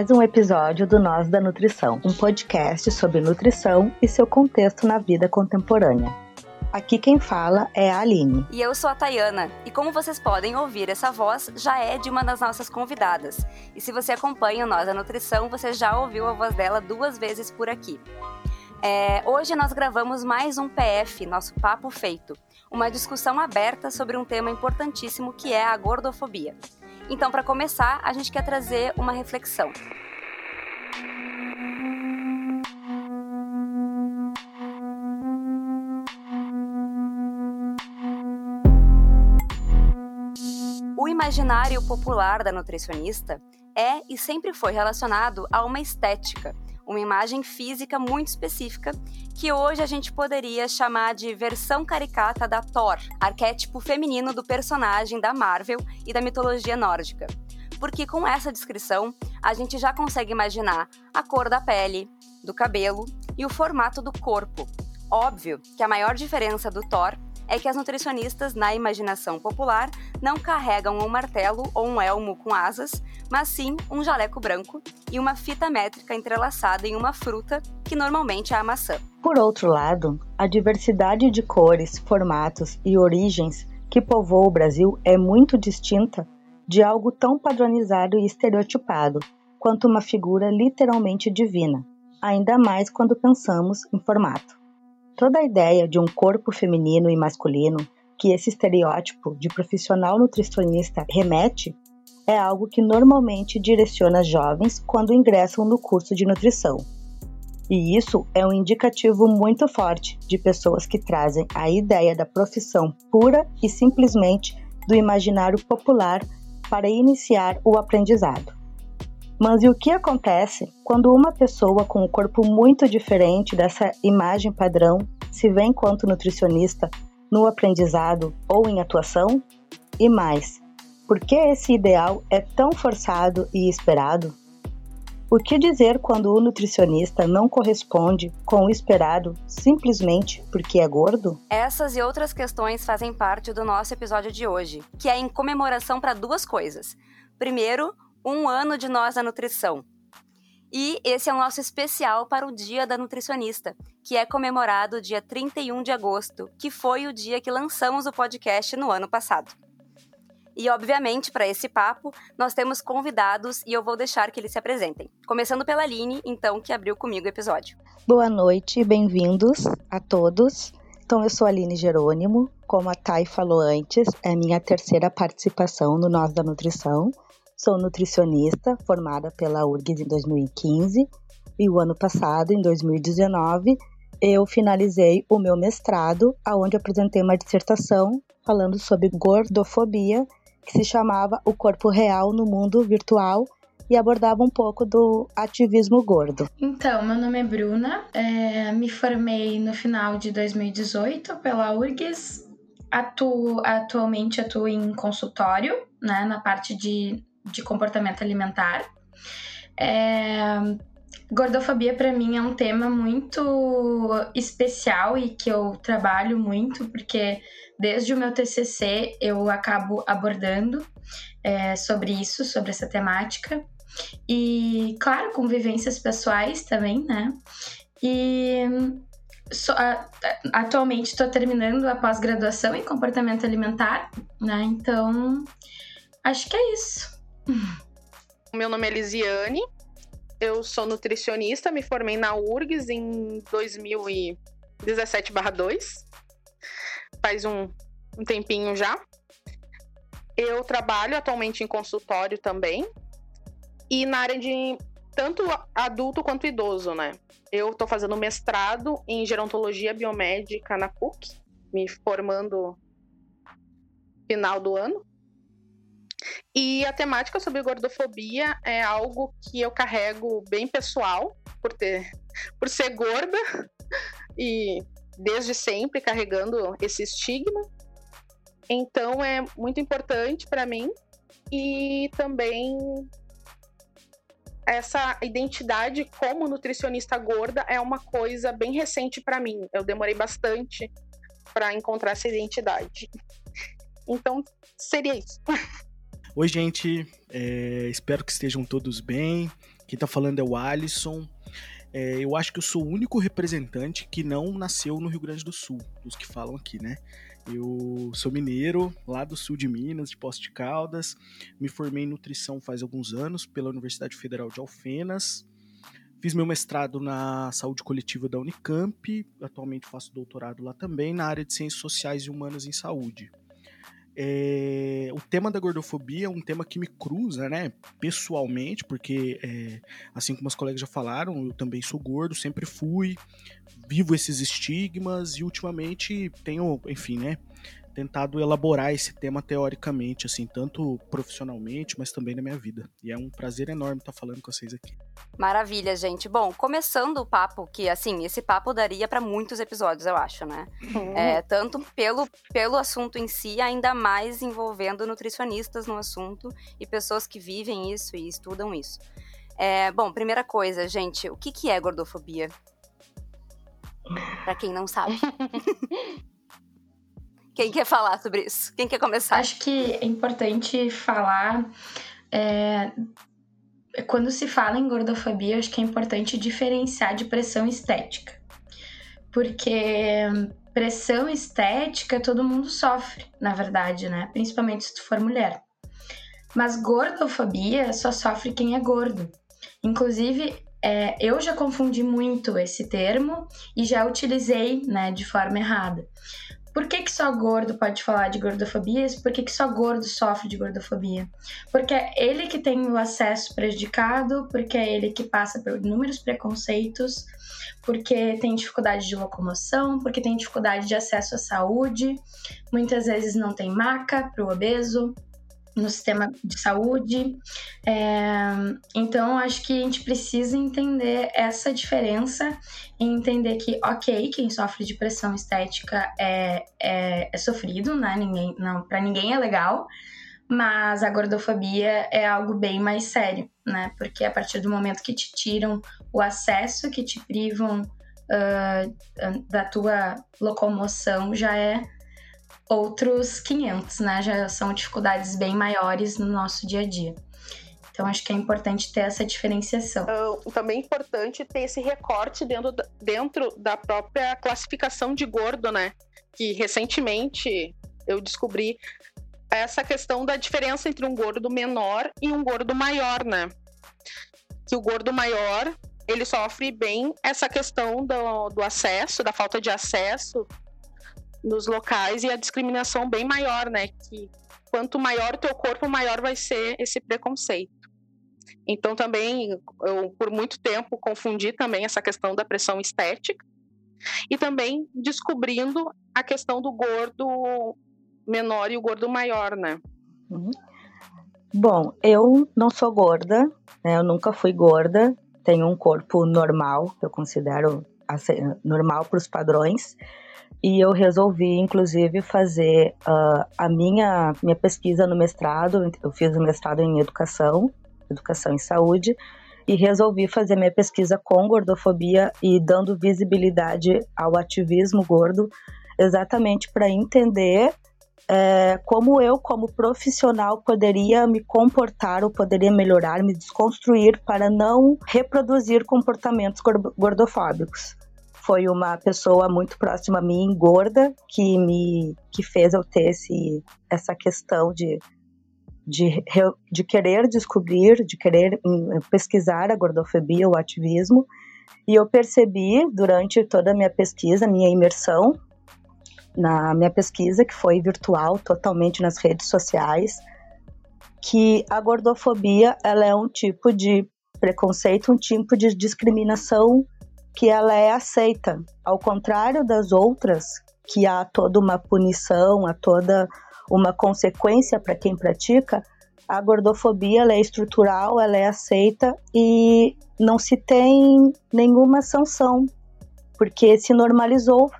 Mais um episódio do Nós da Nutrição, um podcast sobre nutrição e seu contexto na vida contemporânea. Aqui quem fala é a Aline. E eu sou a Tayana. E como vocês podem ouvir, essa voz já é de uma das nossas convidadas. E se você acompanha o Nós da Nutrição, você já ouviu a voz dela duas vezes por aqui. É, hoje nós gravamos mais um PF, nosso Papo Feito, uma discussão aberta sobre um tema importantíssimo que é a gordofobia. Então, para começar, a gente quer trazer uma reflexão. O imaginário popular da nutricionista é e sempre foi relacionado a uma estética, uma imagem física muito específica que hoje a gente poderia chamar de versão caricata da Thor, arquétipo feminino do personagem da Marvel e da mitologia nórdica. Porque com essa descrição, a gente já consegue imaginar a cor da pele, do cabelo e o formato do corpo. Óbvio que a maior diferença do Thor é que as nutricionistas, na imaginação popular, não carregam um martelo ou um elmo com asas, mas sim um jaleco branco e uma fita métrica entrelaçada em uma fruta, que normalmente é a maçã. Por outro lado, a diversidade de cores, formatos e origens que povoa o Brasil é muito distinta de algo tão padronizado e estereotipado quanto uma figura literalmente divina, ainda mais quando pensamos em formato. Toda a ideia de um corpo feminino e masculino que esse estereótipo de profissional nutricionista remete é algo que normalmente direciona jovens quando ingressam no curso de nutrição. E isso é um indicativo muito forte de pessoas que trazem a ideia da profissão pura e simplesmente do imaginário popular para iniciar o aprendizado. Mas e o que acontece quando uma pessoa com um corpo muito diferente dessa imagem padrão se vê enquanto nutricionista no aprendizado ou em atuação? E mais, por que esse ideal é tão forçado e esperado? O que dizer quando o nutricionista não corresponde com o esperado simplesmente porque é gordo? Essas e outras questões fazem parte do nosso episódio de hoje, que é em comemoração para duas coisas. Primeiro, um ano de nós da nutrição. E esse é o nosso especial para o Dia da Nutricionista, que é comemorado dia 31 de agosto, que foi o dia que lançamos o podcast no ano passado. E, obviamente, para esse papo, nós temos convidados e eu vou deixar que eles se apresentem. Começando pela Aline, então, que abriu comigo o episódio. Boa noite, bem-vindos a todos. Então, eu sou a Aline Jerônimo. Como a Thay falou antes, é minha terceira participação no Nós da Nutrição. Sou nutricionista, formada pela URGS em 2015 e o ano passado, em 2019, eu finalizei o meu mestrado, aonde apresentei uma dissertação falando sobre gordofobia, que se chamava O Corpo Real no Mundo Virtual e abordava um pouco do ativismo gordo. Então, meu nome é Bruna, é, me formei no final de 2018 pela URGS, atuo, atualmente atuo em consultório, né, na parte de de comportamento alimentar. É, gordofobia para mim é um tema muito especial e que eu trabalho muito porque desde o meu TCC eu acabo abordando é, sobre isso, sobre essa temática e claro com vivências pessoais também, né? E so, atualmente estou terminando a pós-graduação em comportamento alimentar, né? Então acho que é isso. Meu nome é Lisiane, eu sou nutricionista, me formei na URGS em 2017/2. Faz um, um tempinho já. Eu trabalho atualmente em consultório também. E na área de tanto adulto quanto idoso, né? Eu estou fazendo mestrado em gerontologia biomédica na PUC, me formando final do ano. E a temática sobre gordofobia é algo que eu carrego bem pessoal, por ter por ser gorda e desde sempre carregando esse estigma. Então é muito importante para mim e também essa identidade como nutricionista gorda é uma coisa bem recente para mim. Eu demorei bastante para encontrar essa identidade. Então, seria isso. Oi, gente. É, espero que estejam todos bem. Quem tá falando é o Alisson. É, eu acho que eu sou o único representante que não nasceu no Rio Grande do Sul, dos que falam aqui, né? Eu sou mineiro, lá do sul de Minas, de Poços de Caldas. Me formei em nutrição faz alguns anos pela Universidade Federal de Alfenas. Fiz meu mestrado na saúde coletiva da Unicamp. Atualmente faço doutorado lá também na área de ciências sociais e humanas em saúde. É, o tema da gordofobia é um tema que me cruza, né, pessoalmente, porque, é, assim como os colegas já falaram, eu também sou gordo, sempre fui, vivo esses estigmas e ultimamente tenho, enfim, né, tentado elaborar esse tema teoricamente, assim, tanto profissionalmente, mas também na minha vida. E é um prazer enorme estar falando com vocês aqui. Maravilha, gente. Bom, começando o papo, que assim, esse papo daria para muitos episódios, eu acho, né? Uhum. É, tanto pelo, pelo assunto em si, ainda mais envolvendo nutricionistas no assunto e pessoas que vivem isso e estudam isso. É, bom, primeira coisa, gente, o que, que é gordofobia? Para quem não sabe. Quem quer falar sobre isso? Quem quer começar? Acho que é importante falar. É, quando se fala em gordofobia, acho que é importante diferenciar de pressão estética. Porque pressão estética todo mundo sofre, na verdade, né? Principalmente se tu for mulher. Mas gordofobia só sofre quem é gordo. Inclusive, é, eu já confundi muito esse termo e já utilizei né, de forma errada. Por que, que só gordo pode falar de gordofobia? Por que, que só gordo sofre de gordofobia? Porque é ele que tem o acesso prejudicado, porque é ele que passa por inúmeros preconceitos, porque tem dificuldade de locomoção, porque tem dificuldade de acesso à saúde, muitas vezes não tem maca para o obeso, no sistema de saúde. É, então, acho que a gente precisa entender essa diferença e entender que, ok, quem sofre de pressão estética é, é, é sofrido, né? Ninguém, não, para ninguém é legal, mas a gordofobia é algo bem mais sério, né? Porque a partir do momento que te tiram o acesso, que te privam uh, da tua locomoção, já é outros 500, né? Já são dificuldades bem maiores no nosso dia a dia. Então, acho que é importante ter essa diferenciação. Uh, também é importante ter esse recorte dentro dentro da própria classificação de gordo, né? Que recentemente eu descobri essa questão da diferença entre um gordo menor e um gordo maior, né? Que o gordo maior ele sofre bem essa questão do, do acesso, da falta de acesso nos locais e a discriminação bem maior, né? Que quanto maior o teu corpo, maior vai ser esse preconceito. Então também eu por muito tempo confundi também essa questão da pressão estética e também descobrindo a questão do gordo menor e o gordo maior, né? Uhum. Bom, eu não sou gorda, né? Eu nunca fui gorda, tenho um corpo normal, eu considero assim, normal para os padrões e eu resolvi, inclusive, fazer uh, a minha, minha pesquisa no mestrado. Eu fiz o mestrado em educação, educação em saúde, e resolvi fazer minha pesquisa com gordofobia e dando visibilidade ao ativismo gordo, exatamente para entender é, como eu, como profissional, poderia me comportar ou poderia melhorar, me desconstruir para não reproduzir comportamentos gordofóbicos foi uma pessoa muito próxima a mim, gorda, que me que fez eu ter esse, essa questão de, de, de querer descobrir, de querer hum, pesquisar a gordofobia, o ativismo. E eu percebi durante toda a minha pesquisa, minha imersão na minha pesquisa, que foi virtual, totalmente nas redes sociais, que a gordofobia ela é um tipo de preconceito um tipo de discriminação que ela é aceita, ao contrário das outras, que há toda uma punição, há toda uma consequência para quem pratica, a gordofobia é estrutural, ela é aceita e não se tem nenhuma sanção, porque se normalizou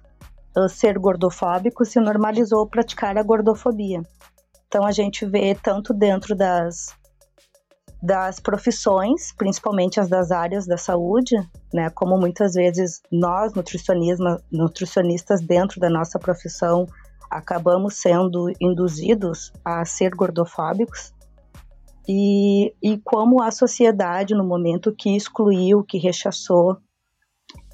uh, ser gordofóbico, se normalizou praticar a gordofobia. Então a gente vê tanto dentro das das profissões, principalmente as das áreas da saúde, né? Como muitas vezes nós nutricionistas dentro da nossa profissão acabamos sendo induzidos a ser gordofóbicos e, e como a sociedade no momento que excluiu, que rechaçou,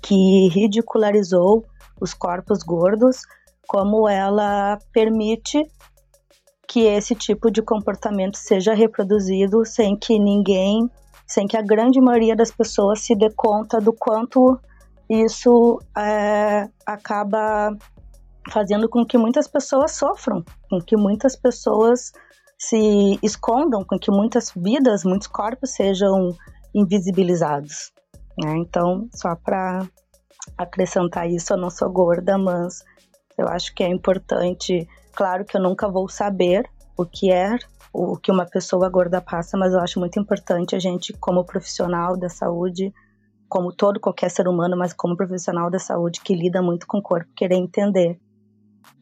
que ridicularizou os corpos gordos, como ela permite que esse tipo de comportamento seja reproduzido sem que ninguém, sem que a grande maioria das pessoas se dê conta do quanto isso é, acaba fazendo com que muitas pessoas sofram, com que muitas pessoas se escondam, com que muitas vidas, muitos corpos sejam invisibilizados. Né? Então, só para acrescentar isso, eu não sou gorda, mas eu acho que é importante Claro que eu nunca vou saber o que é o que uma pessoa gorda passa, mas eu acho muito importante a gente, como profissional da saúde, como todo qualquer ser humano, mas como profissional da saúde que lida muito com o corpo, querer entender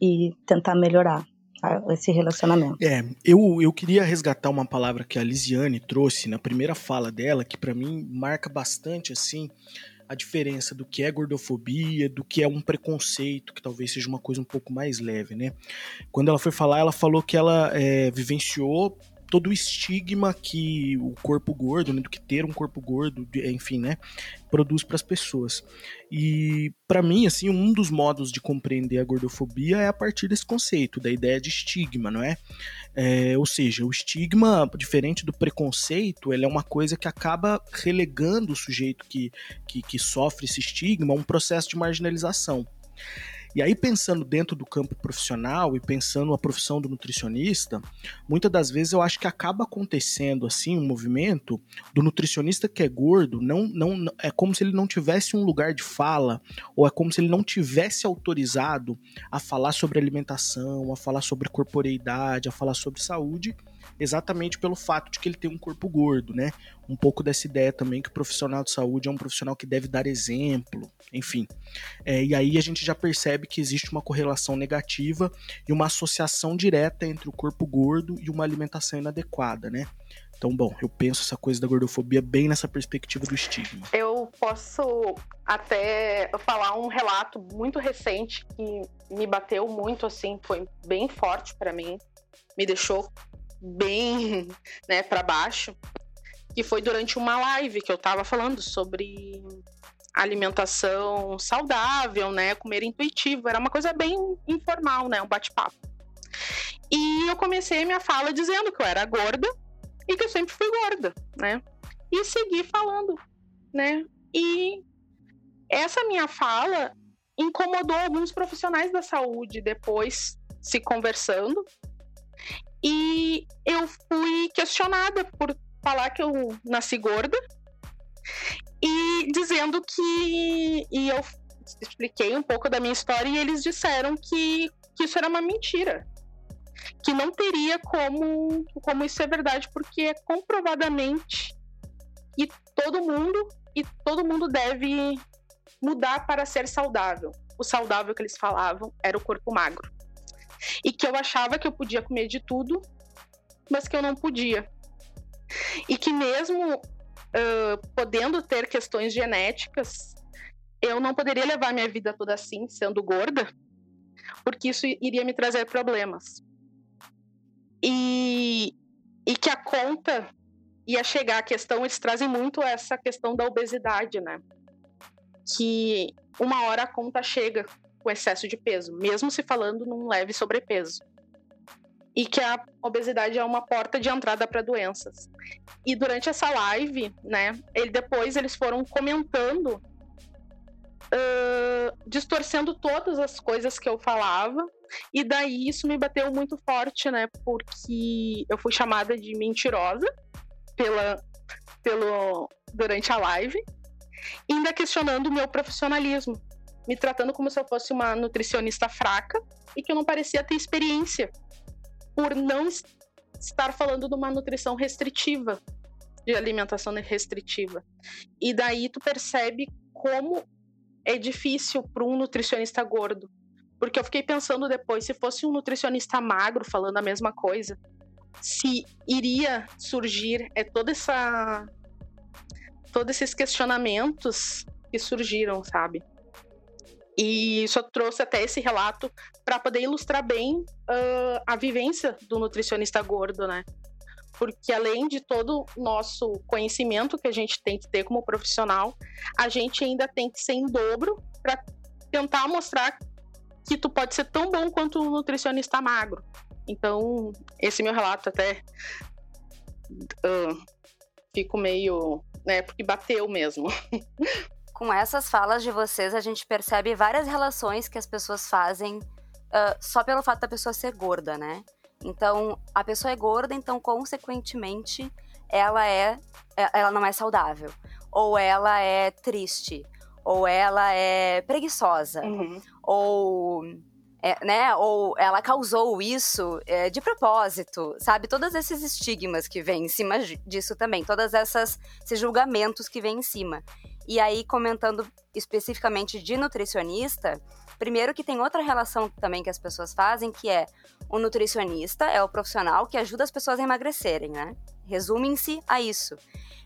e tentar melhorar tá, esse relacionamento. É, eu, eu queria resgatar uma palavra que a Lisiane trouxe na primeira fala dela, que para mim marca bastante assim a diferença do que é gordofobia, do que é um preconceito, que talvez seja uma coisa um pouco mais leve, né? Quando ela foi falar, ela falou que ela é, vivenciou todo o estigma que o corpo gordo, né, do que ter um corpo gordo, enfim, né, produz para as pessoas. E para mim, assim, um dos modos de compreender a gordofobia é a partir desse conceito, da ideia de estigma, não é? é ou seja, o estigma, diferente do preconceito, ele é uma coisa que acaba relegando o sujeito que, que, que sofre esse estigma a um processo de marginalização. E aí, pensando dentro do campo profissional e pensando a profissão do nutricionista, muitas das vezes eu acho que acaba acontecendo assim um movimento do nutricionista que é gordo, não, não é como se ele não tivesse um lugar de fala, ou é como se ele não tivesse autorizado a falar sobre alimentação, a falar sobre corporeidade, a falar sobre saúde exatamente pelo fato de que ele tem um corpo gordo, né? Um pouco dessa ideia também que o profissional de saúde é um profissional que deve dar exemplo, enfim. É, e aí a gente já percebe que existe uma correlação negativa e uma associação direta entre o corpo gordo e uma alimentação inadequada, né? Então, bom, eu penso essa coisa da gordofobia bem nessa perspectiva do estigma. Eu posso até falar um relato muito recente que me bateu muito, assim, foi bem forte para mim, me deixou bem né, para baixo, que foi durante uma live que eu estava falando sobre alimentação saudável, né, comer intuitivo, era uma coisa bem informal, né, um bate-papo. E eu comecei minha fala dizendo que eu era gorda e que eu sempre fui gorda, né? E segui falando, né? E essa minha fala incomodou alguns profissionais da saúde depois se conversando e eu fui questionada por falar que eu nasci gorda e dizendo que. E eu expliquei um pouco da minha história e eles disseram que, que isso era uma mentira. Que não teria como, como isso ser verdade, porque é comprovadamente e todo mundo e todo mundo deve mudar para ser saudável. O saudável que eles falavam era o corpo magro e que eu achava que eu podia comer de tudo, mas que eu não podia. E que mesmo uh, podendo ter questões genéticas, eu não poderia levar minha vida toda assim, sendo gorda, porque isso iria me trazer problemas. E, e que a conta ia chegar, a questão, eles trazem muito essa questão da obesidade, né? Que uma hora a conta chega com excesso de peso, mesmo se falando num leve sobrepeso. E que a obesidade é uma porta de entrada para doenças. E durante essa live, né, ele, depois eles foram comentando, uh, distorcendo todas as coisas que eu falava. E daí isso me bateu muito forte, né, porque eu fui chamada de mentirosa pela, pelo durante a live, ainda questionando o meu profissionalismo, me tratando como se eu fosse uma nutricionista fraca e que eu não parecia ter experiência por não estar falando de uma nutrição restritiva, de alimentação restritiva. E daí tu percebe como é difícil para um nutricionista gordo. Porque eu fiquei pensando depois, se fosse um nutricionista magro falando a mesma coisa, se iria surgir é toda essa todos esses questionamentos que surgiram, sabe? E isso trouxe até esse relato para poder ilustrar bem uh, a vivência do nutricionista gordo, né? Porque além de todo o nosso conhecimento que a gente tem que ter como profissional, a gente ainda tem que ser em dobro para tentar mostrar que tu pode ser tão bom quanto um nutricionista magro. Então, esse meu relato até uh, fico meio, né, porque bateu mesmo. Com essas falas de vocês, a gente percebe várias relações que as pessoas fazem uh, só pelo fato da pessoa ser gorda, né? Então, a pessoa é gorda, então, consequentemente, ela é, é ela não é saudável. Ou ela é triste. Ou ela é preguiçosa. Uhum. Ou é, né? Ou ela causou isso é, de propósito, sabe? Todos esses estigmas que vêm em cima disso também, todas essas esses julgamentos que vêm em cima. E aí comentando especificamente de nutricionista, primeiro que tem outra relação também que as pessoas fazem, que é o nutricionista é o profissional que ajuda as pessoas a emagrecerem, né? Resume-se a isso.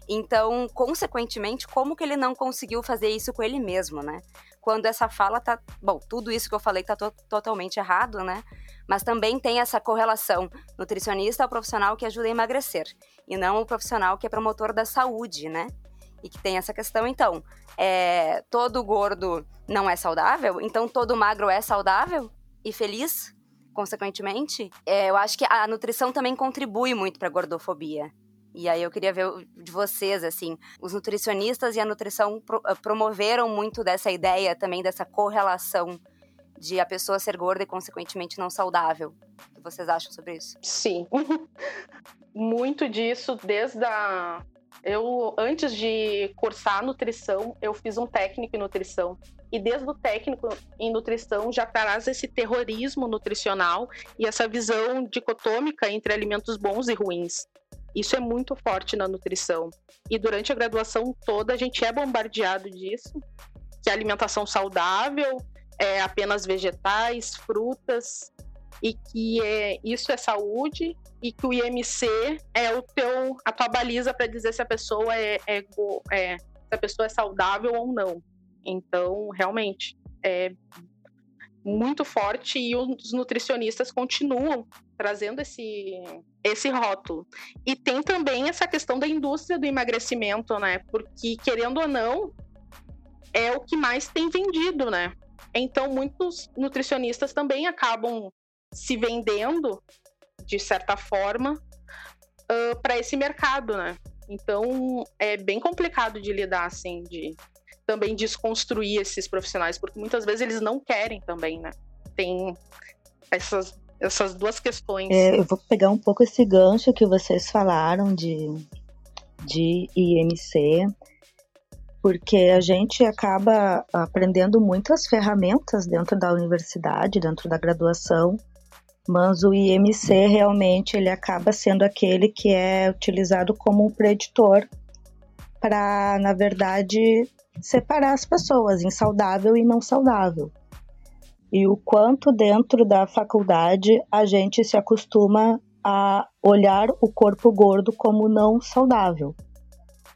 Então, consequentemente, como que ele não conseguiu fazer isso com ele mesmo, né? quando essa fala tá. Bom, tudo isso que eu falei tá to totalmente errado, né? Mas também tem essa correlação. Nutricionista é o profissional que ajuda a emagrecer, e não o profissional que é promotor da saúde, né? E que tem essa questão, então. É, todo gordo não é saudável, então todo magro é saudável e feliz, consequentemente. É, eu acho que a nutrição também contribui muito para a gordofobia. E aí eu queria ver de vocês, assim, os nutricionistas e a nutrição pro, eh, promoveram muito dessa ideia também, dessa correlação de a pessoa ser gorda e, consequentemente, não saudável. O que vocês acham sobre isso? Sim. muito disso desde a... Eu, antes de cursar nutrição, eu fiz um técnico em nutrição. E desde o técnico em nutrição já traz esse terrorismo nutricional e essa visão dicotômica entre alimentos bons e ruins. Isso é muito forte na nutrição. E durante a graduação toda a gente é bombardeado disso, que a alimentação saudável é apenas vegetais, frutas e que é, isso é saúde e que o IMC é o teu a tua baliza para dizer se a pessoa é, é, é se a pessoa é saudável ou não. Então, realmente, é muito forte e os nutricionistas continuam trazendo esse, esse rótulo. E tem também essa questão da indústria do emagrecimento, né? Porque, querendo ou não, é o que mais tem vendido, né? Então, muitos nutricionistas também acabam se vendendo, de certa forma, uh, para esse mercado, né? Então, é bem complicado de lidar, assim, de também desconstruir esses profissionais, porque muitas vezes eles não querem também, né? Tem essas, essas duas questões. É, eu vou pegar um pouco esse gancho que vocês falaram de, de IMC, porque a gente acaba aprendendo muitas ferramentas dentro da universidade, dentro da graduação, mas o IMC realmente ele acaba sendo aquele que é utilizado como um preditor para, na verdade, separar as pessoas em saudável e não saudável. E o quanto dentro da faculdade a gente se acostuma a olhar o corpo gordo como não saudável.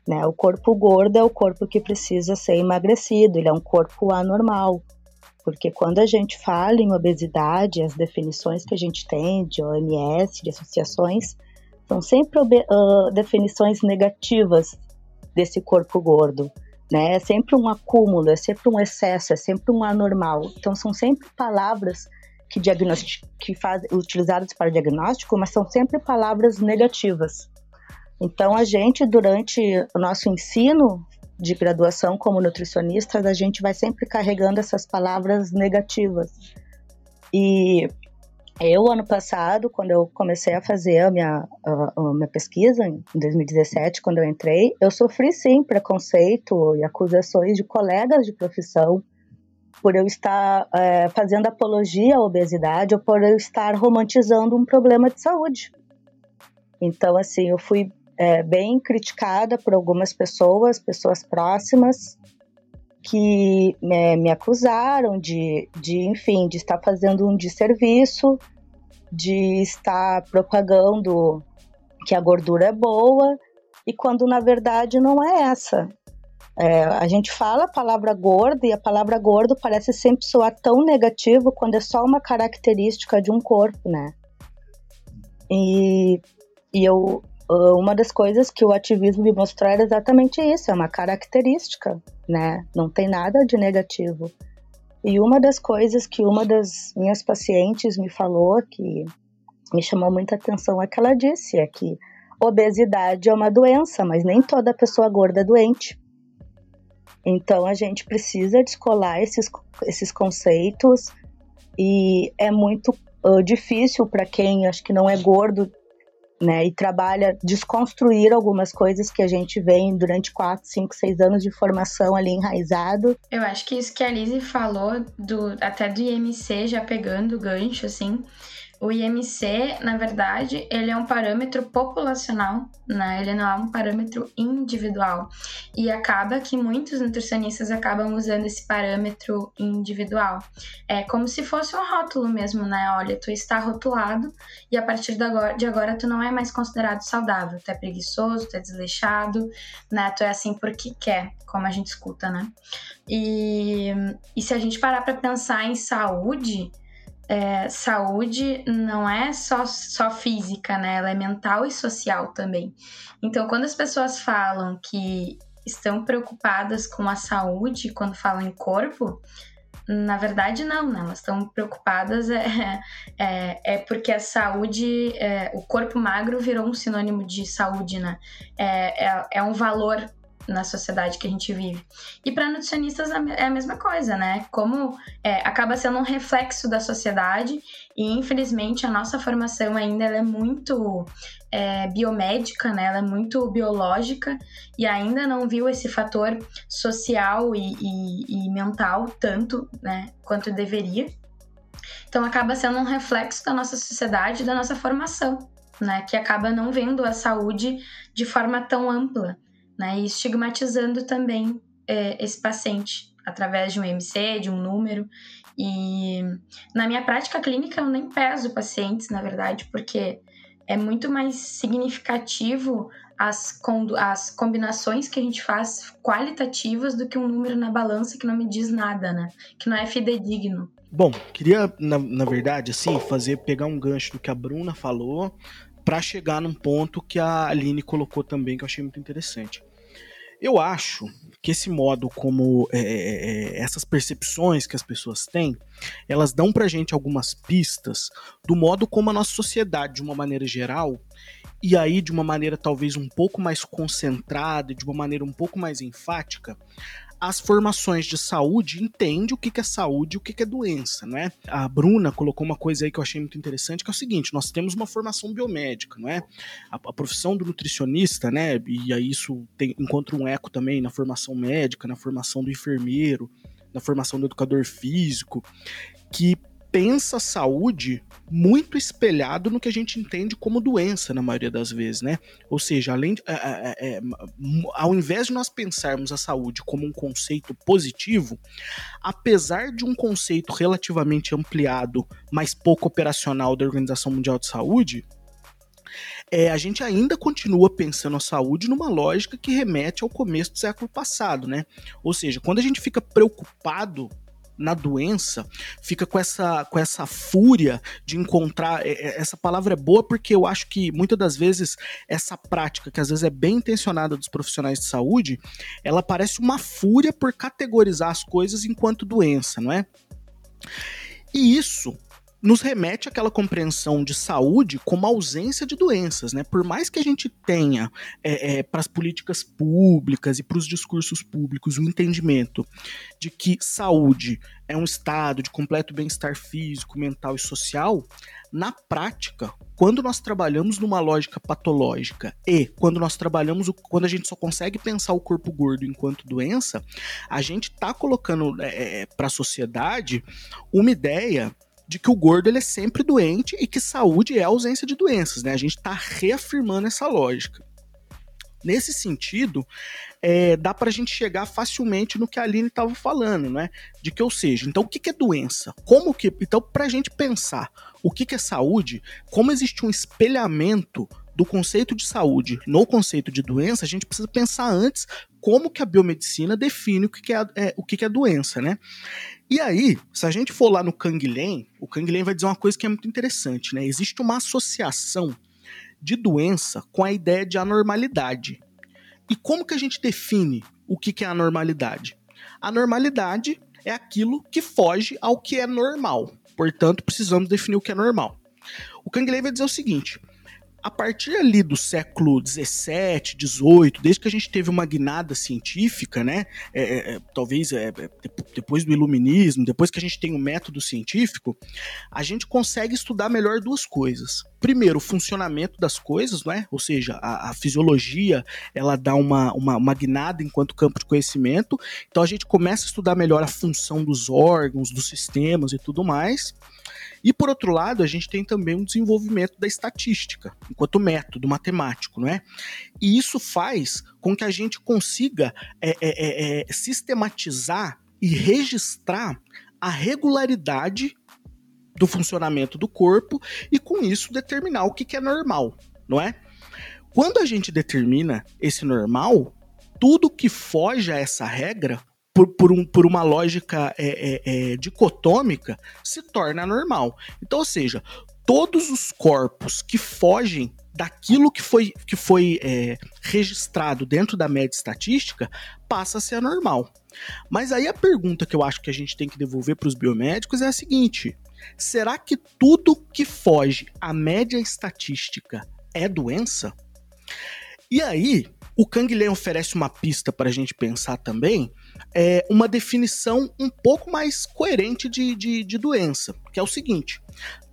Né? O corpo gordo é o corpo que precisa ser emagrecido, ele é um corpo anormal. Porque quando a gente fala em obesidade, as definições que a gente tem de OMS, de associações, são sempre uh, definições negativas desse corpo gordo né? É sempre um acúmulo, é sempre um excesso, é sempre um anormal. Então são sempre palavras que, que faz, utilizadas para diagnóstico, mas são sempre palavras negativas. Então a gente durante o nosso ensino de graduação como nutricionistas, a gente vai sempre carregando essas palavras negativas. E Eu, ano passado, quando eu comecei a fazer a minha, a, a minha pesquisa, em 2017, quando eu entrei, eu sofri sim preconceito e acusações de colegas de profissão por eu estar é, fazendo apologia à obesidade ou por eu estar romantizando um problema de saúde. Então, assim, eu fui é, bem criticada por algumas pessoas, pessoas próximas, que me, me acusaram de, de, enfim, de estar fazendo um desserviço, de estar propagando que a gordura é boa, e quando na verdade não é essa. É, a gente fala a palavra gordo e a palavra gordo parece sempre soar tão negativo quando é só uma característica de um corpo, né? E, e eu, uma das coisas que o ativismo me mostrou era exatamente isso, é uma característica, né? Não tem nada de negativo. E uma das coisas que uma das minhas pacientes me falou que me chamou muita atenção é que ela disse é que obesidade é uma doença, mas nem toda pessoa gorda é doente. Então a gente precisa descolar esses, esses conceitos e é muito uh, difícil para quem acho que não é gordo né, e trabalha desconstruir algumas coisas que a gente vem durante 4, 5, 6 anos de formação ali enraizado. Eu acho que isso que a Lizzie falou, do, até do IMC, já pegando o gancho, assim, o IMC, na verdade, ele é um parâmetro populacional, né? Ele não é um parâmetro individual. E acaba que muitos nutricionistas acabam usando esse parâmetro individual. É como se fosse um rótulo mesmo, né? Olha, tu está rotulado e a partir de agora, de agora tu não é mais considerado saudável. Tu é preguiçoso, tu é desleixado, né? Tu é assim porque quer, como a gente escuta, né? E, e se a gente parar para pensar em saúde, é, saúde não é só, só física, né? Ela é mental e social também. Então, quando as pessoas falam que estão preocupadas com a saúde quando falam em corpo, na verdade não, né? Elas estão preocupadas é, é, é, porque a saúde, é, o corpo magro virou um sinônimo de saúde, né? É, é, é um valor na sociedade que a gente vive. E para nutricionistas é a mesma coisa, né? Como é, acaba sendo um reflexo da sociedade e infelizmente a nossa formação ainda é muito é, biomédica, né? Ela é muito biológica e ainda não viu esse fator social e, e, e mental tanto, né? Quanto deveria. Então acaba sendo um reflexo da nossa sociedade, da nossa formação, né? Que acaba não vendo a saúde de forma tão ampla né? E estigmatizando também é, esse paciente através de um MC, de um número. E na minha prática clínica eu nem peso pacientes, na verdade, porque é muito mais significativo as, as combinações que a gente faz qualitativas do que um número na balança que não me diz nada, né? Que não é fidedigno. Bom, queria, na, na verdade, assim, fazer, pegar um gancho do que a Bruna falou, para chegar num ponto que a Aline colocou também, que eu achei muito interessante. Eu acho que esse modo como é, é, é essas percepções que as pessoas têm, elas dão pra gente algumas pistas do modo como a nossa sociedade, de uma maneira geral, e aí de uma maneira talvez um pouco mais concentrada, de uma maneira um pouco mais enfática, as formações de saúde entende o que, é saúde e o que, é doença, não é? A Bruna colocou uma coisa aí que eu achei muito interessante, que é o seguinte, nós temos uma formação biomédica, não é? A, a profissão do nutricionista, né, e aí isso tem, encontra um eco também na formação médica, na formação do enfermeiro, na formação do educador físico, que pensa saúde muito espelhado no que a gente entende como doença na maioria das vezes, né? Ou seja, além de, é, é, é, ao invés de nós pensarmos a saúde como um conceito positivo, apesar de um conceito relativamente ampliado, mas pouco operacional da Organização Mundial de Saúde, é, a gente ainda continua pensando a saúde numa lógica que remete ao começo do século passado, né? Ou seja, quando a gente fica preocupado na doença, fica com essa, com essa fúria de encontrar. É, é, essa palavra é boa porque eu acho que muitas das vezes essa prática, que às vezes é bem intencionada dos profissionais de saúde, ela parece uma fúria por categorizar as coisas enquanto doença, não é? E isso nos remete àquela compreensão de saúde como ausência de doenças, né? Por mais que a gente tenha é, é, para as políticas públicas e para os discursos públicos o entendimento de que saúde é um estado de completo bem-estar físico, mental e social, na prática, quando nós trabalhamos numa lógica patológica e quando nós trabalhamos, quando a gente só consegue pensar o corpo gordo enquanto doença, a gente está colocando é, é para a sociedade uma ideia de que o gordo ele é sempre doente e que saúde é ausência de doenças, né? A gente está reafirmando essa lógica. Nesse sentido, é, dá para a gente chegar facilmente no que a Aline estava falando, né? De que, ou seja, então o que, que é doença? Como que. Então, para a gente pensar o que, que é saúde, como existe um espelhamento do conceito de saúde no conceito de doença, a gente precisa pensar antes como que a biomedicina define o que, é, é, o que é doença, né? E aí, se a gente for lá no Canguilhem, o Canguilhem vai dizer uma coisa que é muito interessante, né? Existe uma associação de doença com a ideia de anormalidade. E como que a gente define o que, que é anormalidade? A normalidade é aquilo que foge ao que é normal. Portanto, precisamos definir o que é normal. O Canguilhem vai dizer o seguinte: a partir ali do século 17, 18, desde que a gente teve uma guinada científica, né? É, é, é talvez é, é depois do iluminismo, depois que a gente tem o um método científico, a gente consegue estudar melhor duas coisas. Primeiro, o funcionamento das coisas, né? Ou seja, a, a fisiologia ela dá uma, uma, uma guinada enquanto campo de conhecimento. Então a gente começa a estudar melhor a função dos órgãos, dos sistemas e tudo mais. E por outro lado, a gente tem também um desenvolvimento da estatística, enquanto método matemático, não é? E isso faz com que a gente consiga é, é, é, é sistematizar e registrar a regularidade do funcionamento do corpo e com isso determinar o que, que é normal, não é? Quando a gente determina esse normal, tudo que foge a essa regra por, por, um, por uma lógica é, é, é, dicotômica, se torna normal. Então, ou seja, todos os corpos que fogem daquilo que foi, que foi é, registrado dentro da média estatística passa a ser anormal. Mas aí a pergunta que eu acho que a gente tem que devolver para os biomédicos é a seguinte: será que tudo que foge à média estatística é doença? E aí, o Canguilhem oferece uma pista para a gente pensar também, é, uma definição um pouco mais coerente de, de, de doença, que é o seguinte: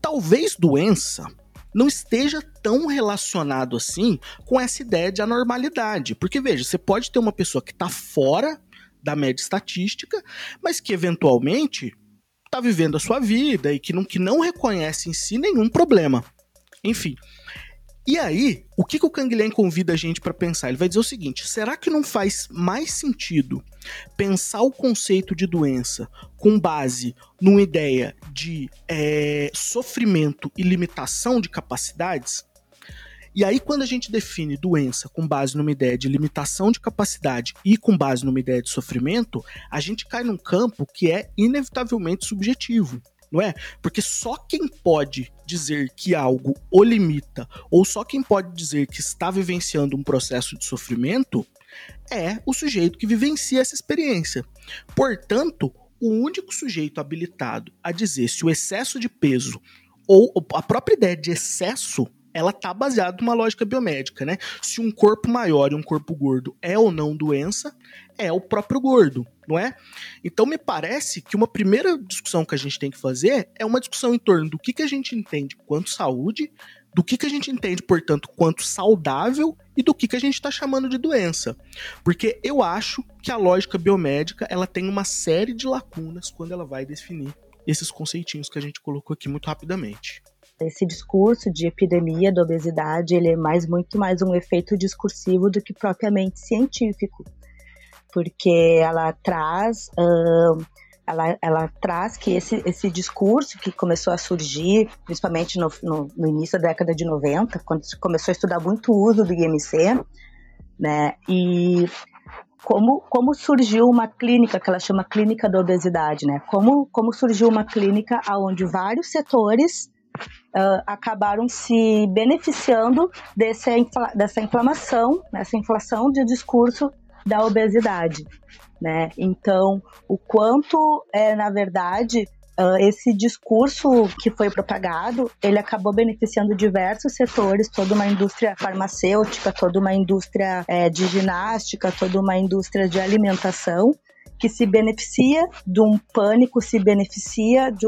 talvez doença não esteja tão relacionado assim com essa ideia de anormalidade. Porque, veja, você pode ter uma pessoa que está fora da média estatística, mas que eventualmente está vivendo a sua vida e que não, que não reconhece em si nenhum problema. Enfim, e aí, o que, que o Canguilhem convida a gente para pensar? Ele vai dizer o seguinte: será que não faz mais sentido pensar o conceito de doença com base numa ideia de é, sofrimento e limitação de capacidades? E aí, quando a gente define doença com base numa ideia de limitação de capacidade e com base numa ideia de sofrimento, a gente cai num campo que é inevitavelmente subjetivo não é? Porque só quem pode dizer que algo o limita, ou só quem pode dizer que está vivenciando um processo de sofrimento, é o sujeito que vivencia essa experiência. Portanto, o único sujeito habilitado a dizer se o excesso de peso ou a própria ideia de excesso ela tá baseada numa lógica biomédica, né? Se um corpo maior e um corpo gordo é ou não doença, é o próprio gordo, não é? Então me parece que uma primeira discussão que a gente tem que fazer é uma discussão em torno do que, que a gente entende quanto saúde, do que, que a gente entende, portanto, quanto saudável e do que, que a gente está chamando de doença. Porque eu acho que a lógica biomédica ela tem uma série de lacunas quando ela vai definir esses conceitinhos que a gente colocou aqui muito rapidamente esse discurso de epidemia da obesidade ele é mais muito mais um efeito discursivo do que propriamente científico, porque ela traz uh, ela, ela traz que esse, esse discurso que começou a surgir, principalmente no, no, no, início da década de 90, quando se começou a estudar muito o uso do IMC, né, e como, como surgiu uma clínica que ela chama clínica da obesidade, né, como, como surgiu uma clínica onde vários setores uh, acabaram se beneficiando infla, dessa inflamação, dessa inflação de discurso da obesidade. Né? Então, o quanto, é, na verdade, uh, esse discurso que foi propagado, ele acabou beneficiando diversos setores, toda uma indústria farmacêutica, toda uma indústria é, de ginástica, toda uma indústria de alimentação, que se beneficia de um pânico, se beneficia de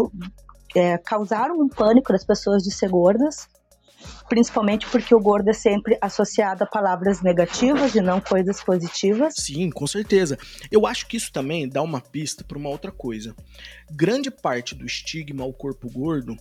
é, causaram um pânico das pessoas de ser gordas, principalmente porque o gordo é sempre associado a palavras negativas e não coisas positivas. Sim, com certeza. Eu acho que isso também dá uma pista para uma outra coisa. Grande parte do estigma ao corpo gordo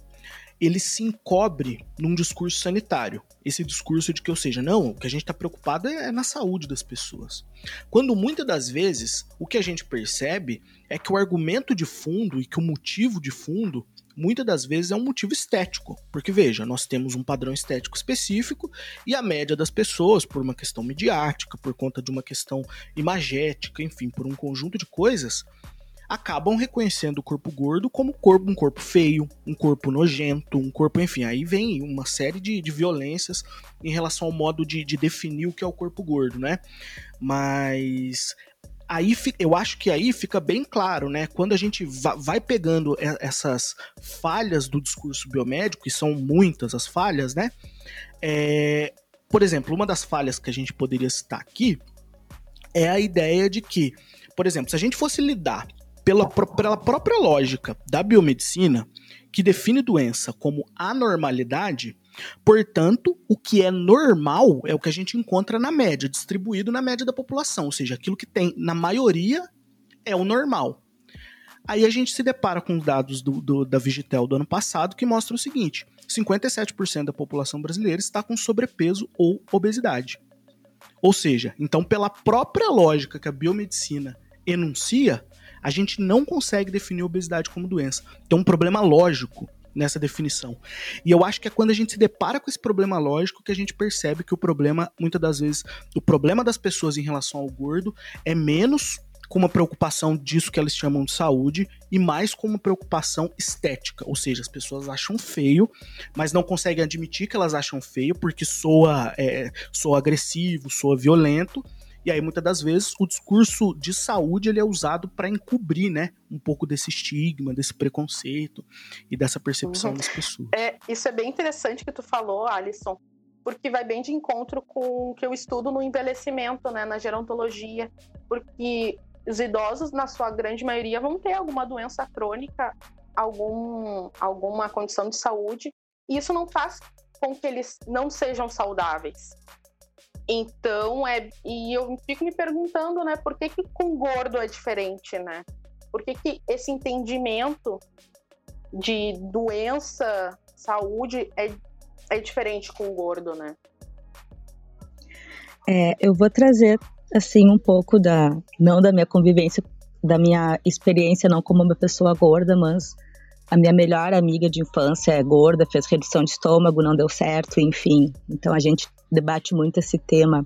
ele se encobre num discurso sanitário. Esse discurso de que, ou seja, não, o que a gente está preocupado é na saúde das pessoas. Quando muitas das vezes o que a gente percebe é que o argumento de fundo e que o motivo de fundo muitas das vezes é um motivo estético. Porque, veja, nós temos um padrão estético específico e a média das pessoas, por uma questão midiática, por conta de uma questão imagética, enfim, por um conjunto de coisas, acabam reconhecendo o corpo gordo como corpo, um corpo feio, um corpo nojento, um corpo, enfim, aí vem uma série de, de violências em relação ao modo de, de definir o que é o corpo gordo, né? Mas aí eu acho que aí fica bem claro, né? Quando a gente vai pegando essas falhas do discurso biomédico, e são muitas as falhas, né? É, por exemplo, uma das falhas que a gente poderia citar aqui é a ideia de que, por exemplo, se a gente fosse lidar pela, pela própria lógica da biomedicina, que define doença como anormalidade, Portanto, o que é normal é o que a gente encontra na média, distribuído na média da população, ou seja, aquilo que tem na maioria é o normal. Aí a gente se depara com os dados do, do, da Vigitel do ano passado que mostram o seguinte: 57% da população brasileira está com sobrepeso ou obesidade. Ou seja, então, pela própria lógica que a biomedicina enuncia, a gente não consegue definir obesidade como doença. Tem um problema lógico nessa definição. E eu acho que é quando a gente se depara com esse problema lógico que a gente percebe que o problema, muitas das vezes, o problema das pessoas em relação ao gordo é menos com uma preocupação disso que elas chamam de saúde e mais com uma preocupação estética, ou seja, as pessoas acham feio, mas não conseguem admitir que elas acham feio porque soa, é, soa agressivo, soa violento, e aí, muitas das vezes, o discurso de saúde ele é usado para encobrir, né, um pouco desse estigma, desse preconceito e dessa percepção uhum. das pessoas. É, isso é bem interessante que tu falou, Alisson, porque vai bem de encontro com o que eu estudo no envelhecimento, né, na gerontologia, porque os idosos, na sua grande maioria, vão ter alguma doença crônica, algum, alguma condição de saúde, e isso não faz com que eles não sejam saudáveis. Então, é, e eu fico me perguntando, né, por que, que com gordo é diferente, né? Por que, que esse entendimento de doença, saúde é, é diferente com o gordo, né? É, eu vou trazer, assim, um pouco da, não da minha convivência, da minha experiência, não como uma pessoa gorda, mas a minha melhor amiga de infância é gorda, fez redução de estômago, não deu certo, enfim. Então a gente debate muito esse tema.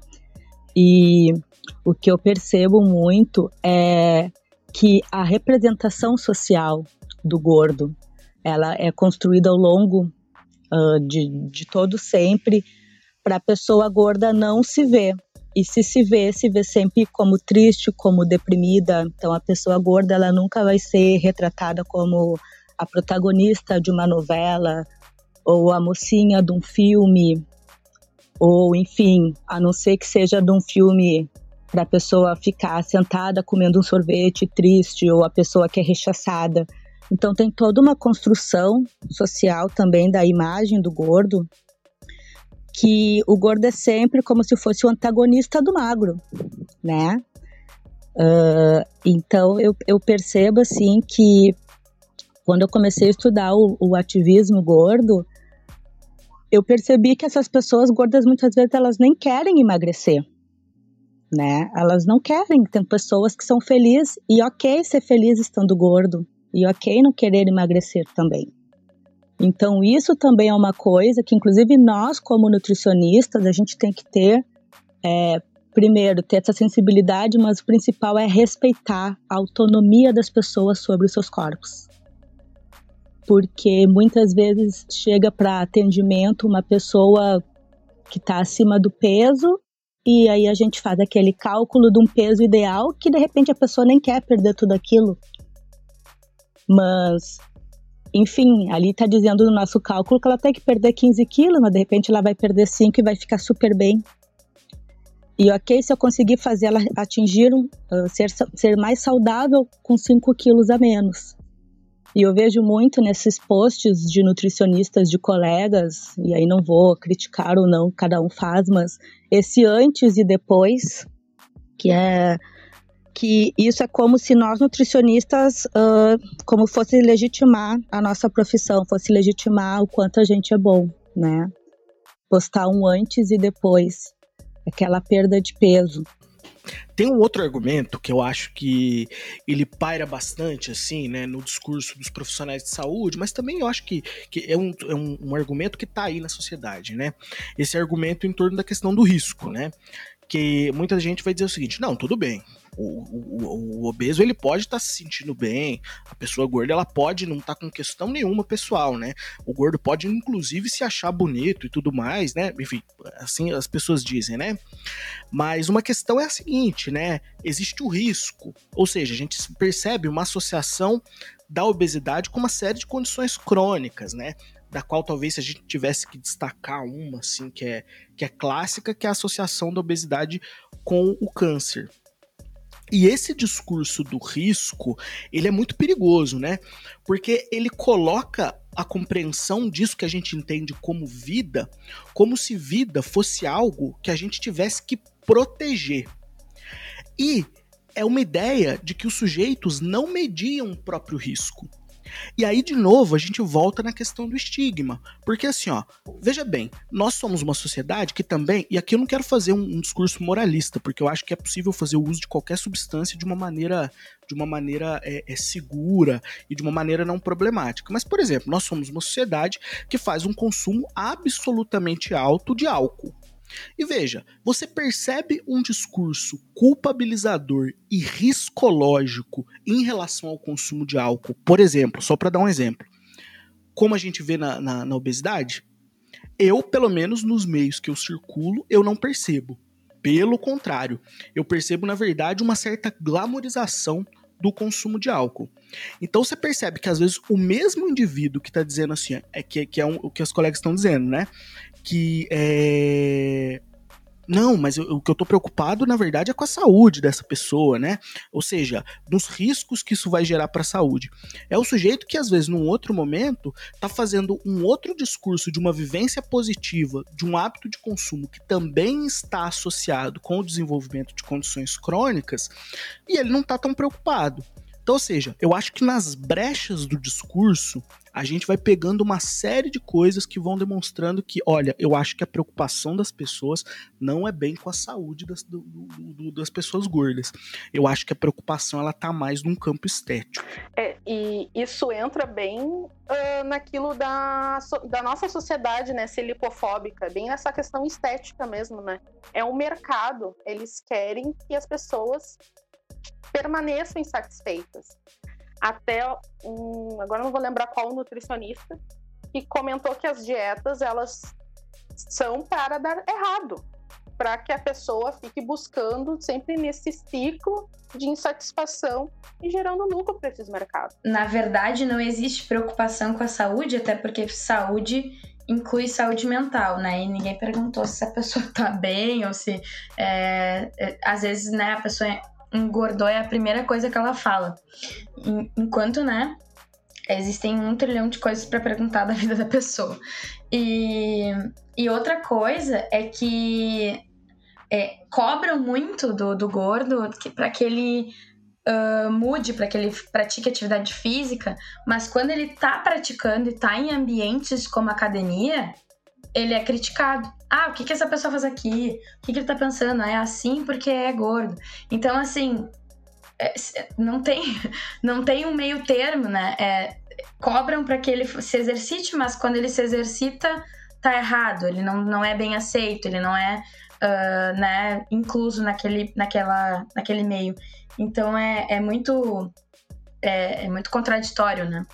E o que eu percebo muito é que a representação social do gordo, ela é construída ao longo uh, de, de todo sempre para a pessoa gorda não se ver. E se se vê, se vê sempre como triste, como deprimida. Então a pessoa gorda, ela nunca vai ser retratada como a protagonista de uma novela ou a mocinha de um filme ou enfim, a não ser que seja de um filme para a pessoa ficar sentada comendo um sorvete triste ou a pessoa que é rechaçada. Então tem toda uma construção social também da imagem do gordo, que o gordo é sempre como se fosse o antagonista do magro, né? Uh, então eu, eu percebo assim que quando eu comecei a estudar o, o ativismo gordo, eu percebi que essas pessoas gordas muitas vezes elas nem querem emagrecer, né? Elas não querem. Tem pessoas que são felizes e ok ser feliz estando gordo e ok não querer emagrecer também. Então isso também é uma coisa que inclusive nós como nutricionistas a gente tem que ter é, primeiro ter essa sensibilidade, mas o principal é respeitar a autonomia das pessoas sobre os seus corpos porque muitas vezes chega para atendimento uma pessoa que está acima do peso e aí a gente faz aquele cálculo de um peso ideal que de repente a pessoa nem quer perder tudo aquilo. Mas enfim, ali está dizendo no nosso cálculo que ela tem que perder 15 quilos, mas de repente ela vai perder 5 e vai ficar super bem. E ok, se eu conseguir fazer ela atingir, uh, ser, ser mais saudável com 5 quilos a menos. E eu vejo muito nesses posts de nutricionistas, de colegas, e aí não vou criticar ou não, cada um faz, mas esse antes e depois, que é que isso é como se nós nutricionistas, uh, como fosse legitimar a nossa profissão, fosse legitimar o quanto a gente é bom, né? Postar um antes e depois, aquela perda de peso. Tem um outro argumento que eu acho que ele paira bastante, assim, né, no discurso dos profissionais de saúde, mas também eu acho que, que é, um, é um, um argumento que está aí na sociedade, né? Esse argumento em torno da questão do risco, né? Que muita gente vai dizer o seguinte: não, tudo bem, o, o, o, obeso ele pode estar tá se sentindo bem, a pessoa gorda ela pode não estar tá com questão nenhuma pessoal, né? O gordo pode inclusive se achar bonito e tudo mais, né? Enfim, assim as pessoas dizem, né? Mas uma questão é a seguinte, né? Existe o risco, ou seja, a gente percebe uma associação da obesidade com uma série de condições crônicas, né? Da qual talvez se a gente tivesse que destacar uma, assim, que é, que é clássica, que é a associação da obesidade com o câncer. E esse discurso do risco, ele é muito perigoso, né? Porque ele coloca a compreensão disso que a gente entende como vida, como se vida fosse algo que a gente tivesse que proteger. E é uma ideia de que os sujeitos não mediam o próprio risco. E aí, de novo, a gente volta na questão do estigma. Porque assim, ó, veja bem, nós somos uma sociedade que também, e aqui eu não quero fazer um, um discurso moralista, porque eu acho que é possível fazer o uso de qualquer substância de uma maneira de uma maneira é, é, segura e de uma maneira não problemática. Mas, por exemplo, nós somos uma sociedade que faz um consumo absolutamente alto de álcool. E veja, você percebe um discurso culpabilizador e riscológico em relação ao consumo de álcool? Por exemplo, só para dar um exemplo, como a gente vê na, na, na obesidade, eu, pelo menos nos meios que eu circulo, eu não percebo. Pelo contrário, eu percebo, na verdade, uma certa glamorização do consumo de álcool. Então você percebe que às vezes o mesmo indivíduo que está dizendo assim, é que, que é um, o que os colegas estão dizendo, né? Que é. Não, mas eu, o que eu tô preocupado, na verdade, é com a saúde dessa pessoa, né? Ou seja, nos riscos que isso vai gerar para a saúde. É o sujeito que, às vezes, num outro momento, tá fazendo um outro discurso de uma vivência positiva, de um hábito de consumo que também está associado com o desenvolvimento de condições crônicas, e ele não tá tão preocupado. Então, ou seja, eu acho que nas brechas do discurso, a gente vai pegando uma série de coisas que vão demonstrando que, olha, eu acho que a preocupação das pessoas não é bem com a saúde das, do, do, das pessoas gordas. Eu acho que a preocupação ela tá mais num campo estético. É, e isso entra bem uh, naquilo da, da nossa sociedade, né, ser lipofóbica, bem nessa questão estética mesmo, né? É um mercado, eles querem que as pessoas permaneçam insatisfeitas. Até um, agora não vou lembrar qual nutricionista que comentou que as dietas elas são para dar errado, para que a pessoa fique buscando sempre nesse ciclo de insatisfação e gerando lucro para esses mercados. Na verdade, não existe preocupação com a saúde, até porque saúde inclui saúde mental, né? E ninguém perguntou se a pessoa tá bem ou se é, é, às vezes, né, a pessoa engordou é a primeira coisa que ela fala. Enquanto, né, existem um trilhão de coisas para perguntar da vida da pessoa. E, e outra coisa é que é, cobram muito do, do gordo para que ele uh, mude, para que ele pratique atividade física, mas quando ele tá praticando e tá em ambientes como academia, ele é criticado. Ah, o que, que essa pessoa faz aqui? O que, que ele tá pensando? É assim porque é gordo. Então, assim, é, não tem, não tem um meio termo, né? É, cobram para que ele se exercite, mas quando ele se exercita, tá errado. Ele não, não é bem aceito, ele não é uh, né, incluso naquele, naquela, naquele meio. Então, é, é muito é, é, muito contraditório, né?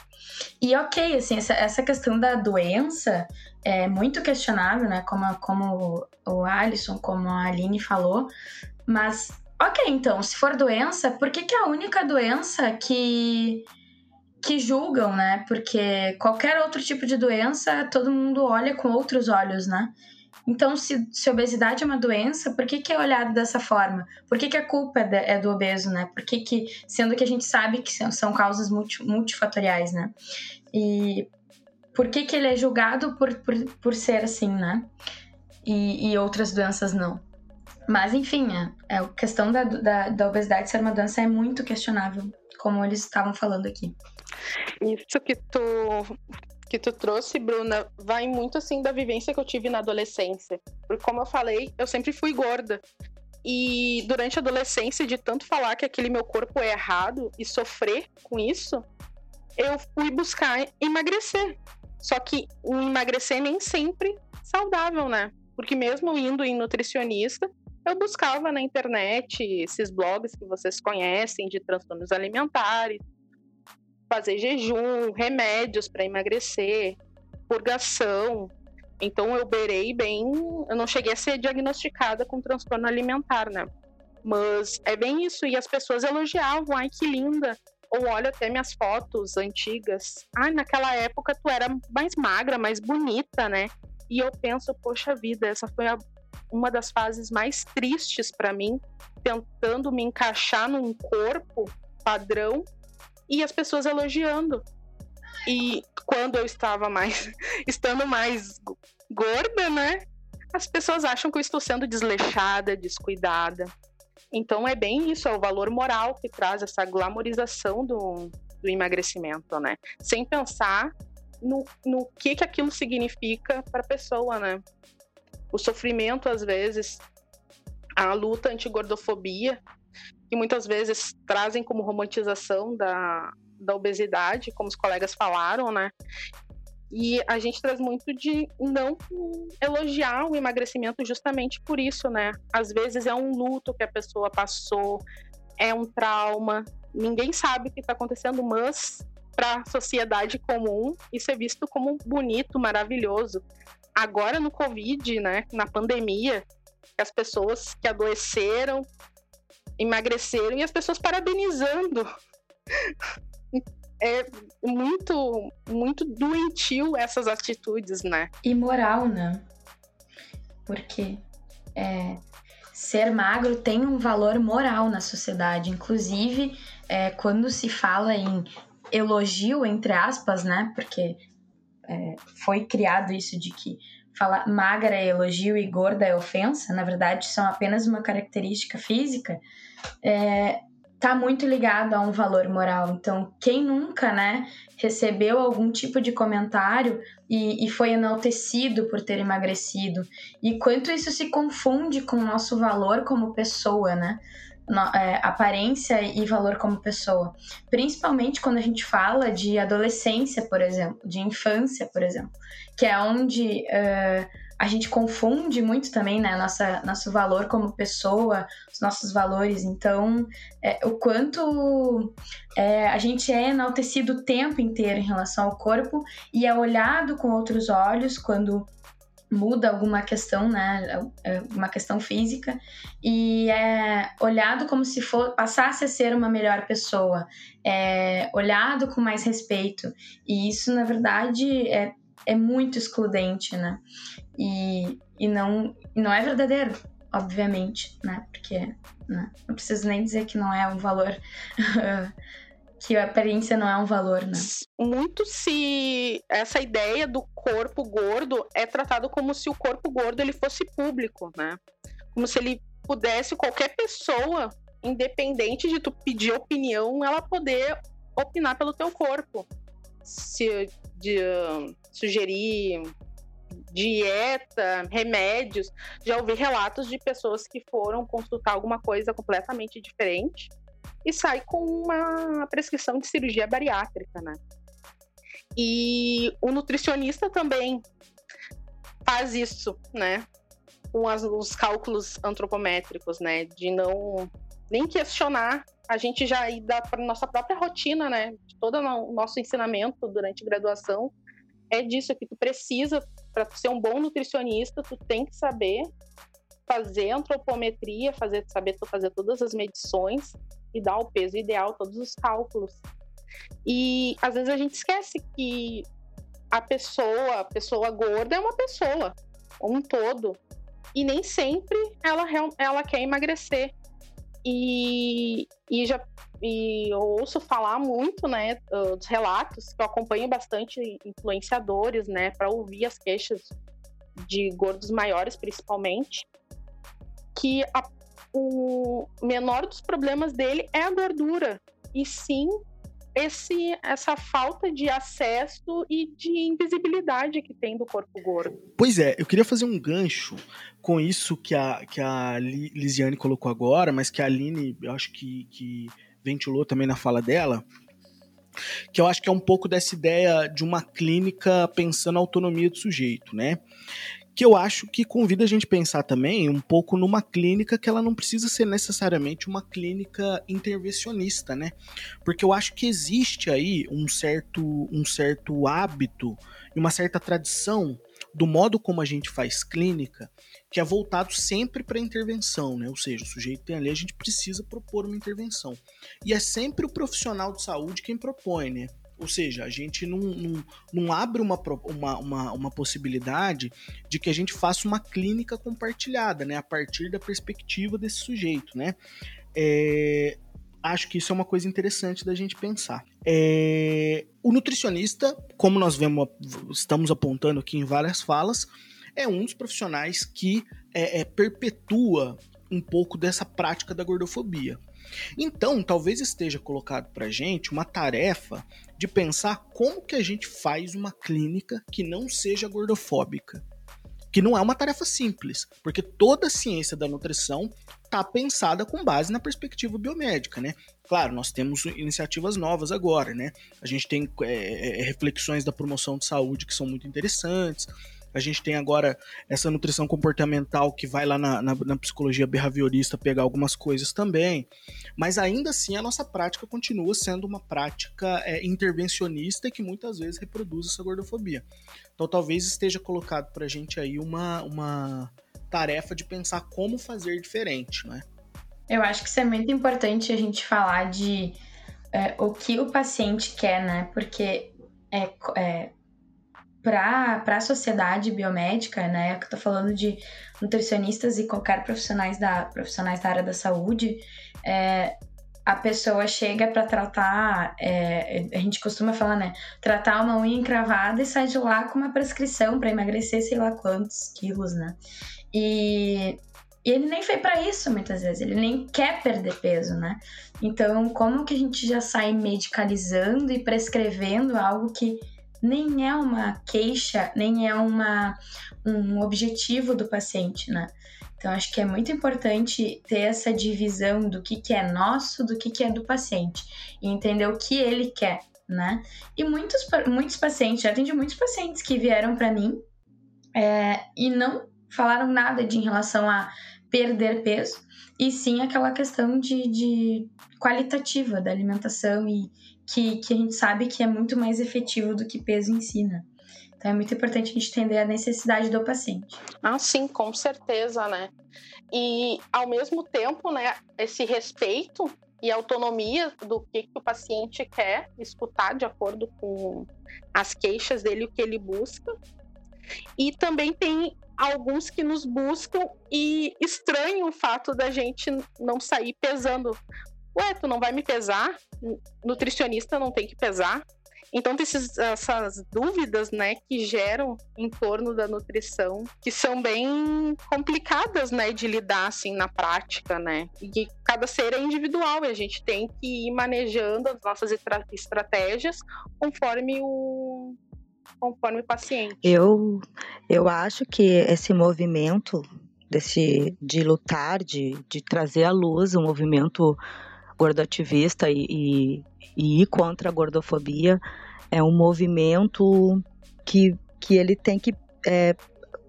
E ok, assim, essa, essa questão da doença é muito questionável, né? Como, como o Alisson, como a Aline falou, mas ok, então, se for doença, por que, que a única doença que que julgam, né? Porque qualquer outro tipo de doença, todo mundo olha com outros olhos, né? Então, se, se obesidade é uma doença, por que, que é olhado dessa forma? Por que, que a culpa é, de, é do obeso, né? Por que, que, sendo que a gente sabe que são, são causas multi, multifatoriais, né? E por que, que ele é julgado por, por, por ser assim, né? E, e outras doenças não. Mas, enfim, é, é a questão da, da, da obesidade ser uma doença é muito questionável, como eles estavam falando aqui. Isso que tu que tu trouxe, Bruna, vai muito assim da vivência que eu tive na adolescência. Porque como eu falei, eu sempre fui gorda. E durante a adolescência, de tanto falar que aquele meu corpo é errado e sofrer com isso, eu fui buscar emagrecer. Só que o emagrecer nem sempre saudável, né? Porque mesmo indo em nutricionista, eu buscava na internet esses blogs que vocês conhecem de transtornos alimentares, fazer jejum, remédios para emagrecer, purgação. Então eu beirei bem, eu não cheguei a ser diagnosticada com transtorno alimentar, né? Mas é bem isso, e as pessoas elogiavam, ai que linda. Ou olha até minhas fotos antigas. Ai, naquela época tu era mais magra, mais bonita, né? E eu penso, poxa vida, essa foi a, uma das fases mais tristes para mim, tentando me encaixar num corpo padrão e as pessoas elogiando. E quando eu estava mais, estando mais gorda, né? As pessoas acham que eu estou sendo desleixada, descuidada. Então é bem isso, é o valor moral que traz essa glamorização do, do emagrecimento, né? Sem pensar no, no que, que aquilo significa para a pessoa, né? O sofrimento, às vezes, a luta anti-gordofobia, que muitas vezes trazem como romantização da, da obesidade, como os colegas falaram, né? E a gente traz muito de não elogiar o emagrecimento justamente por isso, né? Às vezes é um luto que a pessoa passou, é um trauma, ninguém sabe o que está acontecendo, mas para a sociedade comum isso é visto como bonito, maravilhoso. Agora no Covid, né, na pandemia, as pessoas que adoeceram emagreceram e as pessoas parabenizando. É muito, muito doentio essas atitudes, né? Imoral, né? Porque é, ser magro tem um valor moral na sociedade. Inclusive, é, quando se fala em elogio, entre aspas, né? Porque é, foi criado isso de que falar magra é elogio e gorda é ofensa, na verdade são apenas uma característica física, é, tá muito ligado a um valor moral. Então, quem nunca, né, recebeu algum tipo de comentário e, e foi enaltecido por ter emagrecido? E quanto isso se confunde com o nosso valor como pessoa, né? é, aparência e valor como pessoa. Principalmente quando a gente fala de adolescência, por exemplo, de infância, por exemplo, que é onde uh, a gente confunde muito também, né, nossa, nosso valor como pessoa, os nossos valores. Então, é, o quanto é, a gente é enaltecido o tempo inteiro em relação ao corpo e é olhado com outros olhos quando muda alguma questão, né, é, uma questão física e é olhado como se for passasse a ser uma melhor pessoa, é olhado com mais respeito e isso na verdade é, é muito excludente, né, e, e não não é verdadeiro, obviamente, né, porque né, não preciso nem dizer que não é um valor que a aparência não é um valor, né? Muito se essa ideia do corpo gordo é tratado como se o corpo gordo ele fosse público, né? Como se ele pudesse qualquer pessoa, independente de tu pedir opinião, ela poder opinar pelo teu corpo. Se de, uh, sugerir dieta, remédios. Já ouvi relatos de pessoas que foram consultar alguma coisa completamente diferente e sai com uma prescrição de cirurgia bariátrica, né? E o nutricionista também faz isso, né? Com as, os cálculos antropométricos, né? De não nem questionar, a gente já ir da nossa própria rotina, né? Todo o nosso ensinamento durante graduação é disso que tu precisa para ser um bom nutricionista, tu tem que saber fazer antropometria, fazer saber fazer todas as medições e dar o peso ideal, todos os cálculos. E às vezes a gente esquece que a pessoa, a pessoa gorda é uma pessoa, um todo. E nem sempre ela, ela quer emagrecer. E, e já e eu ouço falar muito, né, dos relatos, que eu acompanho bastante influenciadores, né, para ouvir as queixas de gordos maiores, principalmente, que a, o menor dos problemas dele é a gordura, e sim esse, essa falta de acesso e de invisibilidade que tem do corpo gordo. Pois é, eu queria fazer um gancho com isso que a, que a Lisiane colocou agora, mas que a Aline, eu acho que, que ventilou também na fala dela, que eu acho que é um pouco dessa ideia de uma clínica pensando a autonomia do sujeito, né? Que eu acho que convida a gente a pensar também um pouco numa clínica que ela não precisa ser necessariamente uma clínica intervencionista, né? Porque eu acho que existe aí um certo, um certo hábito e uma certa tradição do modo como a gente faz clínica, que é voltado sempre para intervenção, né? Ou seja, o sujeito tem ali, a gente precisa propor uma intervenção. E é sempre o profissional de saúde quem propõe, né? Ou seja, a gente não, não, não abre uma, uma, uma, uma, possibilidade de que a gente faça uma clínica compartilhada, né? A partir da perspectiva desse sujeito, né? É, acho que isso é uma coisa interessante da gente pensar. É, o nutricionista, como nós vemos, estamos apontando aqui em várias falas, é um dos profissionais que é, é, perpetua um pouco dessa prática da gordofobia. Então, talvez esteja colocado para gente uma tarefa de pensar como que a gente faz uma clínica que não seja gordofóbica. Que não é uma tarefa simples, porque toda a ciência da nutrição está pensada com base na perspectiva biomédica, né? Claro, nós temos iniciativas novas agora, né? A gente tem é, reflexões da promoção de saúde que são muito interessantes, a gente tem agora essa nutrição comportamental que vai lá na, na, na, psicologia behaviorista pegar algumas coisas também. Mas ainda assim a nossa prática continua sendo uma prática é, intervencionista que muitas vezes reproduz essa gordofobia. Então talvez esteja colocado para a gente aí uma, uma tarefa de pensar como fazer diferente, não é? Eu acho que isso é muito importante a gente falar de é, o que o paciente quer, né? Porque é, é para a sociedade biomédica, né, que eu tô falando de nutricionistas e qualquer profissionais da, profissionais da área da saúde, é, a pessoa chega para tratar, é, a gente costuma falar, né, tratar uma unha encravada e sai de lá com uma prescrição para emagrecer sei lá quantos quilos, né? E, e ele nem foi para isso muitas vezes, ele nem quer perder peso, né? Então, como que a gente já sai medicalizando e prescrevendo algo que nem é uma queixa, nem é uma, um objetivo do paciente, né? Então, acho que é muito importante ter essa divisão do que, que é nosso, do que, que é do paciente, e entender o que ele quer, né? E muitos, muitos pacientes, já atendi muitos pacientes que vieram para mim é, e não falaram nada de em relação a perder peso, e sim aquela questão de, de qualitativa da alimentação e, que, que a gente sabe que é muito mais efetivo do que peso em si, né? Então é muito importante a gente entender a necessidade do paciente. Ah, sim, com certeza, né? E ao mesmo tempo, né, esse respeito e autonomia do que, que o paciente quer escutar de acordo com as queixas dele, o que ele busca. E também tem alguns que nos buscam e estranham o fato da gente não sair pesando ué, tu não vai me pesar? Nutricionista não tem que pesar? Então tem esses, essas dúvidas, né, que geram em torno da nutrição, que são bem complicadas, né, de lidar assim na prática, né? E que cada ser é individual e a gente tem que ir manejando as nossas estratégias conforme o conforme o paciente. Eu eu acho que esse movimento desse de lutar, de, de trazer à luz o movimento gordoativista e, e, e ir contra a gordofobia é um movimento que, que ele tem que, é,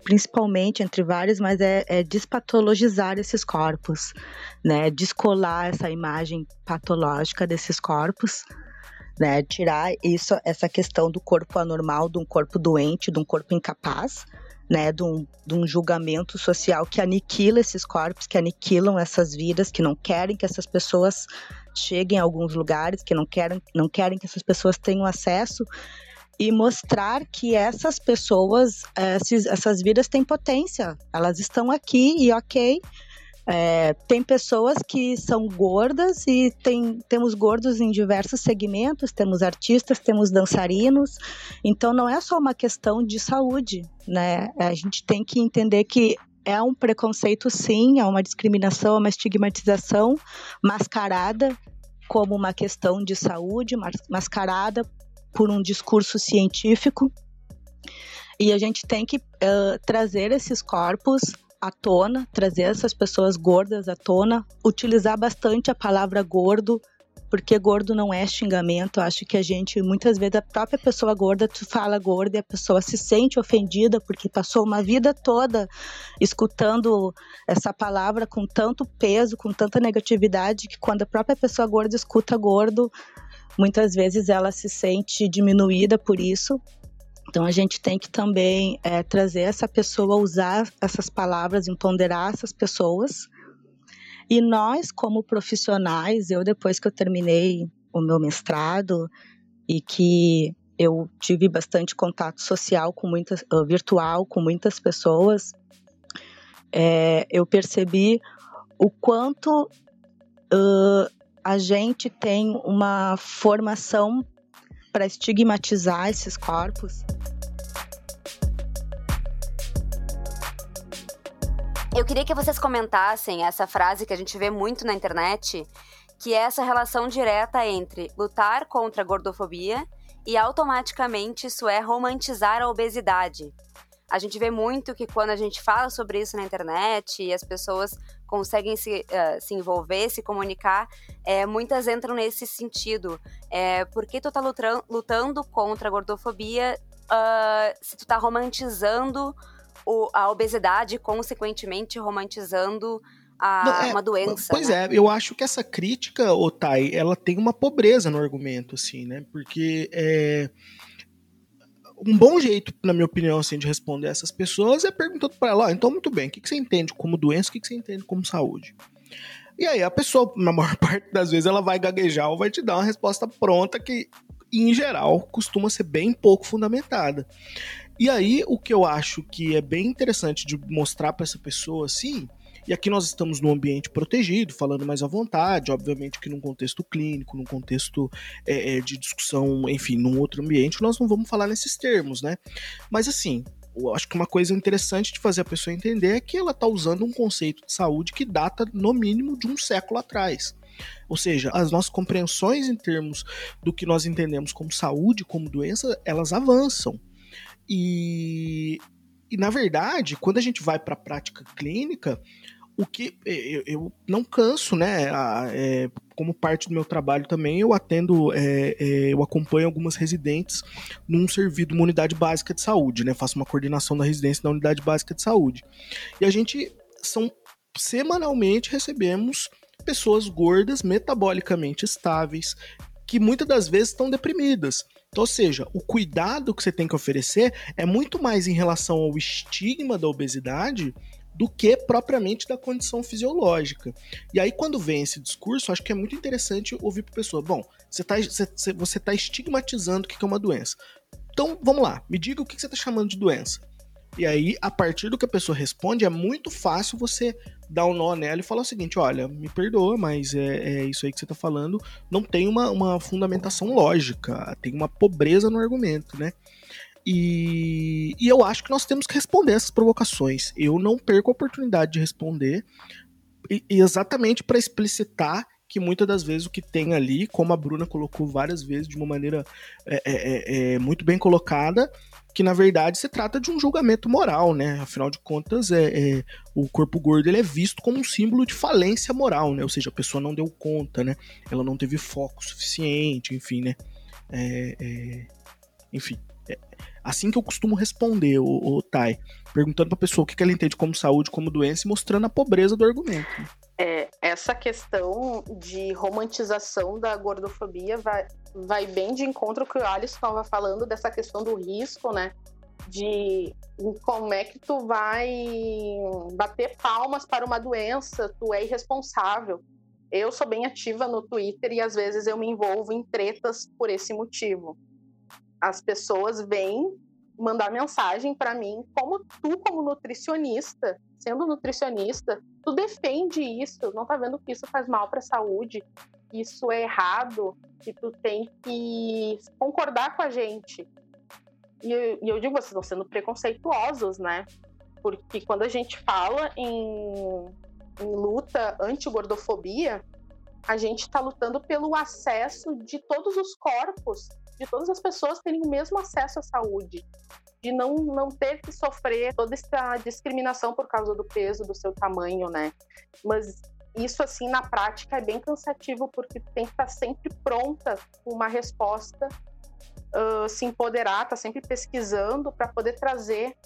principalmente entre vários, mas é, é, despatologizar esses corpos, né? Descolar essa imagem patológica desses corpos, né? Tirar isso, essa questão do corpo anormal, de um corpo doente, de um corpo incapaz, né, de um, de um julgamento social que aniquila esses corpos, que aniquilam essas vidas, que não querem que essas pessoas cheguem a alguns lugares, que não querem, não querem que essas pessoas tenham acesso, e mostrar que essas pessoas, esses, essas vidas têm potência, elas estão aqui e ok. É, tem pessoas que são gordas e tem, temos gordos em diversos segmentos, temos artistas, temos dançarinos, então não é só uma questão de saúde, né? A gente tem que entender que é um preconceito, sim, é uma discriminação, é uma estigmatização mascarada como uma questão de saúde, mascarada por um discurso científico. E a gente tem que uh, trazer esses corpos à tona, trazer essas pessoas gordas à tona, utilizar bastante a palavra gordo porque gordo não é xingamento. Acho que a gente, muitas vezes, a própria pessoa gorda, tu fala gorda e a pessoa se sente ofendida porque passou uma vida toda escutando essa palavra com tanto peso, com tanta negatividade, que quando a própria pessoa gorda escuta gordo, muitas vezes ela se sente diminuída por isso. Então a gente tem que também é, trazer essa pessoa, usar essas palavras, empoderar essas pessoas. E nós, como profissionais, eu depois que eu terminei o meu mestrado e que eu tive bastante contato social com muitas, uh, virtual com muitas pessoas, é, eu percebi o quanto uh, a gente tem uma formação para estigmatizar esses corpos. Eu queria que vocês comentassem essa frase que a gente vê muito na internet, que é essa relação direta entre lutar contra a gordofobia e automaticamente isso é romantizar a obesidade. A gente vê muito que quando a gente fala sobre isso na internet e as pessoas conseguem se, uh, se envolver, se comunicar, é, muitas entram nesse sentido. É, por que tu tá lutando, lutando contra a gordofobia uh, se tu tá romantizando o, a obesidade, consequentemente romantizando a, é, uma doença. Pois né? é, eu acho que essa crítica, Otai, ela tem uma pobreza no argumento, assim, né? Porque é, um bom jeito, na minha opinião, assim, de responder essas pessoas é perguntando para ela, oh, então muito bem, o que, que você entende como doença, o que, que você entende como saúde? E aí a pessoa, na maior parte das vezes, ela vai gaguejar ou vai te dar uma resposta pronta que, em geral, costuma ser bem pouco fundamentada. E aí, o que eu acho que é bem interessante de mostrar para essa pessoa, assim, e aqui nós estamos num ambiente protegido, falando mais à vontade, obviamente que num contexto clínico, num contexto é, é, de discussão, enfim, num outro ambiente, nós não vamos falar nesses termos, né? Mas assim, eu acho que uma coisa interessante de fazer a pessoa entender é que ela está usando um conceito de saúde que data, no mínimo, de um século atrás. Ou seja, as nossas compreensões em termos do que nós entendemos como saúde, como doença, elas avançam. E, e na verdade, quando a gente vai para a prática clínica, o que eu, eu não canso, né? A, é, como parte do meu trabalho também, eu atendo, é, é, eu acompanho algumas residentes num serviço, uma unidade básica de saúde, né? Faço uma coordenação da residência da unidade básica de saúde. E a gente são semanalmente recebemos pessoas gordas, metabolicamente estáveis, que muitas das vezes estão deprimidas. Então, ou seja, o cuidado que você tem que oferecer é muito mais em relação ao estigma da obesidade do que propriamente da condição fisiológica. E aí, quando vem esse discurso, acho que é muito interessante ouvir para pessoa: bom, você está você tá estigmatizando o que é uma doença. Então, vamos lá, me diga o que você está chamando de doença. E aí, a partir do que a pessoa responde, é muito fácil você dar um nó nela e falar o seguinte: olha, me perdoa, mas é, é isso aí que você está falando, não tem uma, uma fundamentação lógica, tem uma pobreza no argumento, né? E, e eu acho que nós temos que responder essas provocações. Eu não perco a oportunidade de responder, e, exatamente para explicitar que muitas das vezes o que tem ali, como a Bruna colocou várias vezes de uma maneira é, é, é, é muito bem colocada, que na verdade se trata de um julgamento moral, né? Afinal de contas, é, é, o corpo gordo ele é visto como um símbolo de falência moral, né? Ou seja, a pessoa não deu conta, né? Ela não teve foco suficiente, enfim, né? É, enfim, assim que eu costumo responder, o, o Thay, perguntando para a pessoa o que ela entende como saúde, como doença e mostrando a pobreza do argumento. É, essa questão de romantização da gordofobia vai, vai bem de encontro com o Alisson estava falando dessa questão do risco, né? De como é que tu vai bater palmas para uma doença, tu é irresponsável. Eu sou bem ativa no Twitter e às vezes eu me envolvo em tretas por esse motivo. As pessoas vêm mandar mensagem para mim, como tu, como nutricionista, sendo nutricionista, tu defende isso, não tá vendo que isso faz mal para a saúde, isso é errado, que tu tem que concordar com a gente. E eu, e eu digo, vocês estão sendo preconceituosos, né? Porque quando a gente fala em, em luta anti-gordofobia, a gente está lutando pelo acesso de todos os corpos, de todas as pessoas terem o mesmo acesso à saúde, de não, não ter que sofrer toda essa discriminação por causa do peso, do seu tamanho, né? Mas isso, assim, na prática é bem cansativo, porque tem que estar sempre pronta uma resposta, uh, se empoderar, tá sempre pesquisando para poder trazer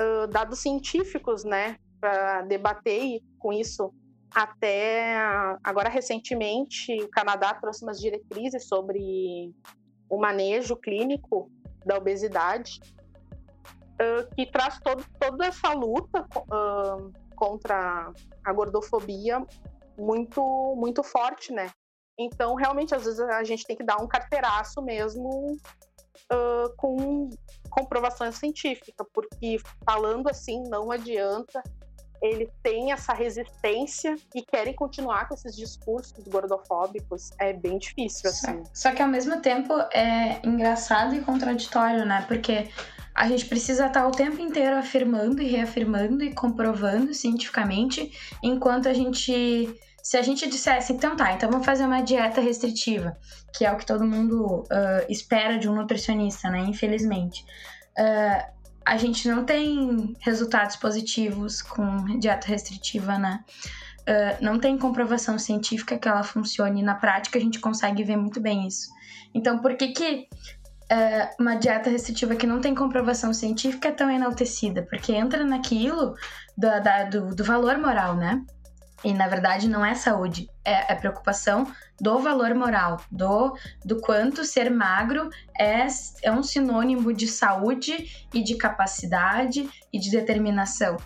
uh, dados científicos, né? Para debater com isso até agora recentemente o Canadá trouxe umas diretrizes sobre o manejo clínico da obesidade uh, que traz todo, toda essa luta uh, contra a gordofobia muito muito forte, né? Então realmente às vezes a gente tem que dar um carteiraço mesmo uh, com comprovação científica, porque falando assim não adianta eles têm essa resistência e querem continuar com esses discursos gordofóbicos, é bem difícil, assim. Só, só que ao mesmo tempo é engraçado e contraditório, né? Porque a gente precisa estar o tempo inteiro afirmando e reafirmando e comprovando cientificamente, enquanto a gente. Se a gente dissesse, então tá, então vamos fazer uma dieta restritiva, que é o que todo mundo uh, espera de um nutricionista, né? Infelizmente. Uh, a gente não tem resultados positivos com dieta restritiva, né? Uh, não tem comprovação científica que ela funcione. Na prática, a gente consegue ver muito bem isso. Então, por que, que uh, uma dieta restritiva que não tem comprovação científica é tão enaltecida? Porque entra naquilo do, da, do, do valor moral, né? E na verdade não é saúde, é, é preocupação do valor moral, do, do quanto ser magro é, é um sinônimo de saúde e de capacidade e de determinação.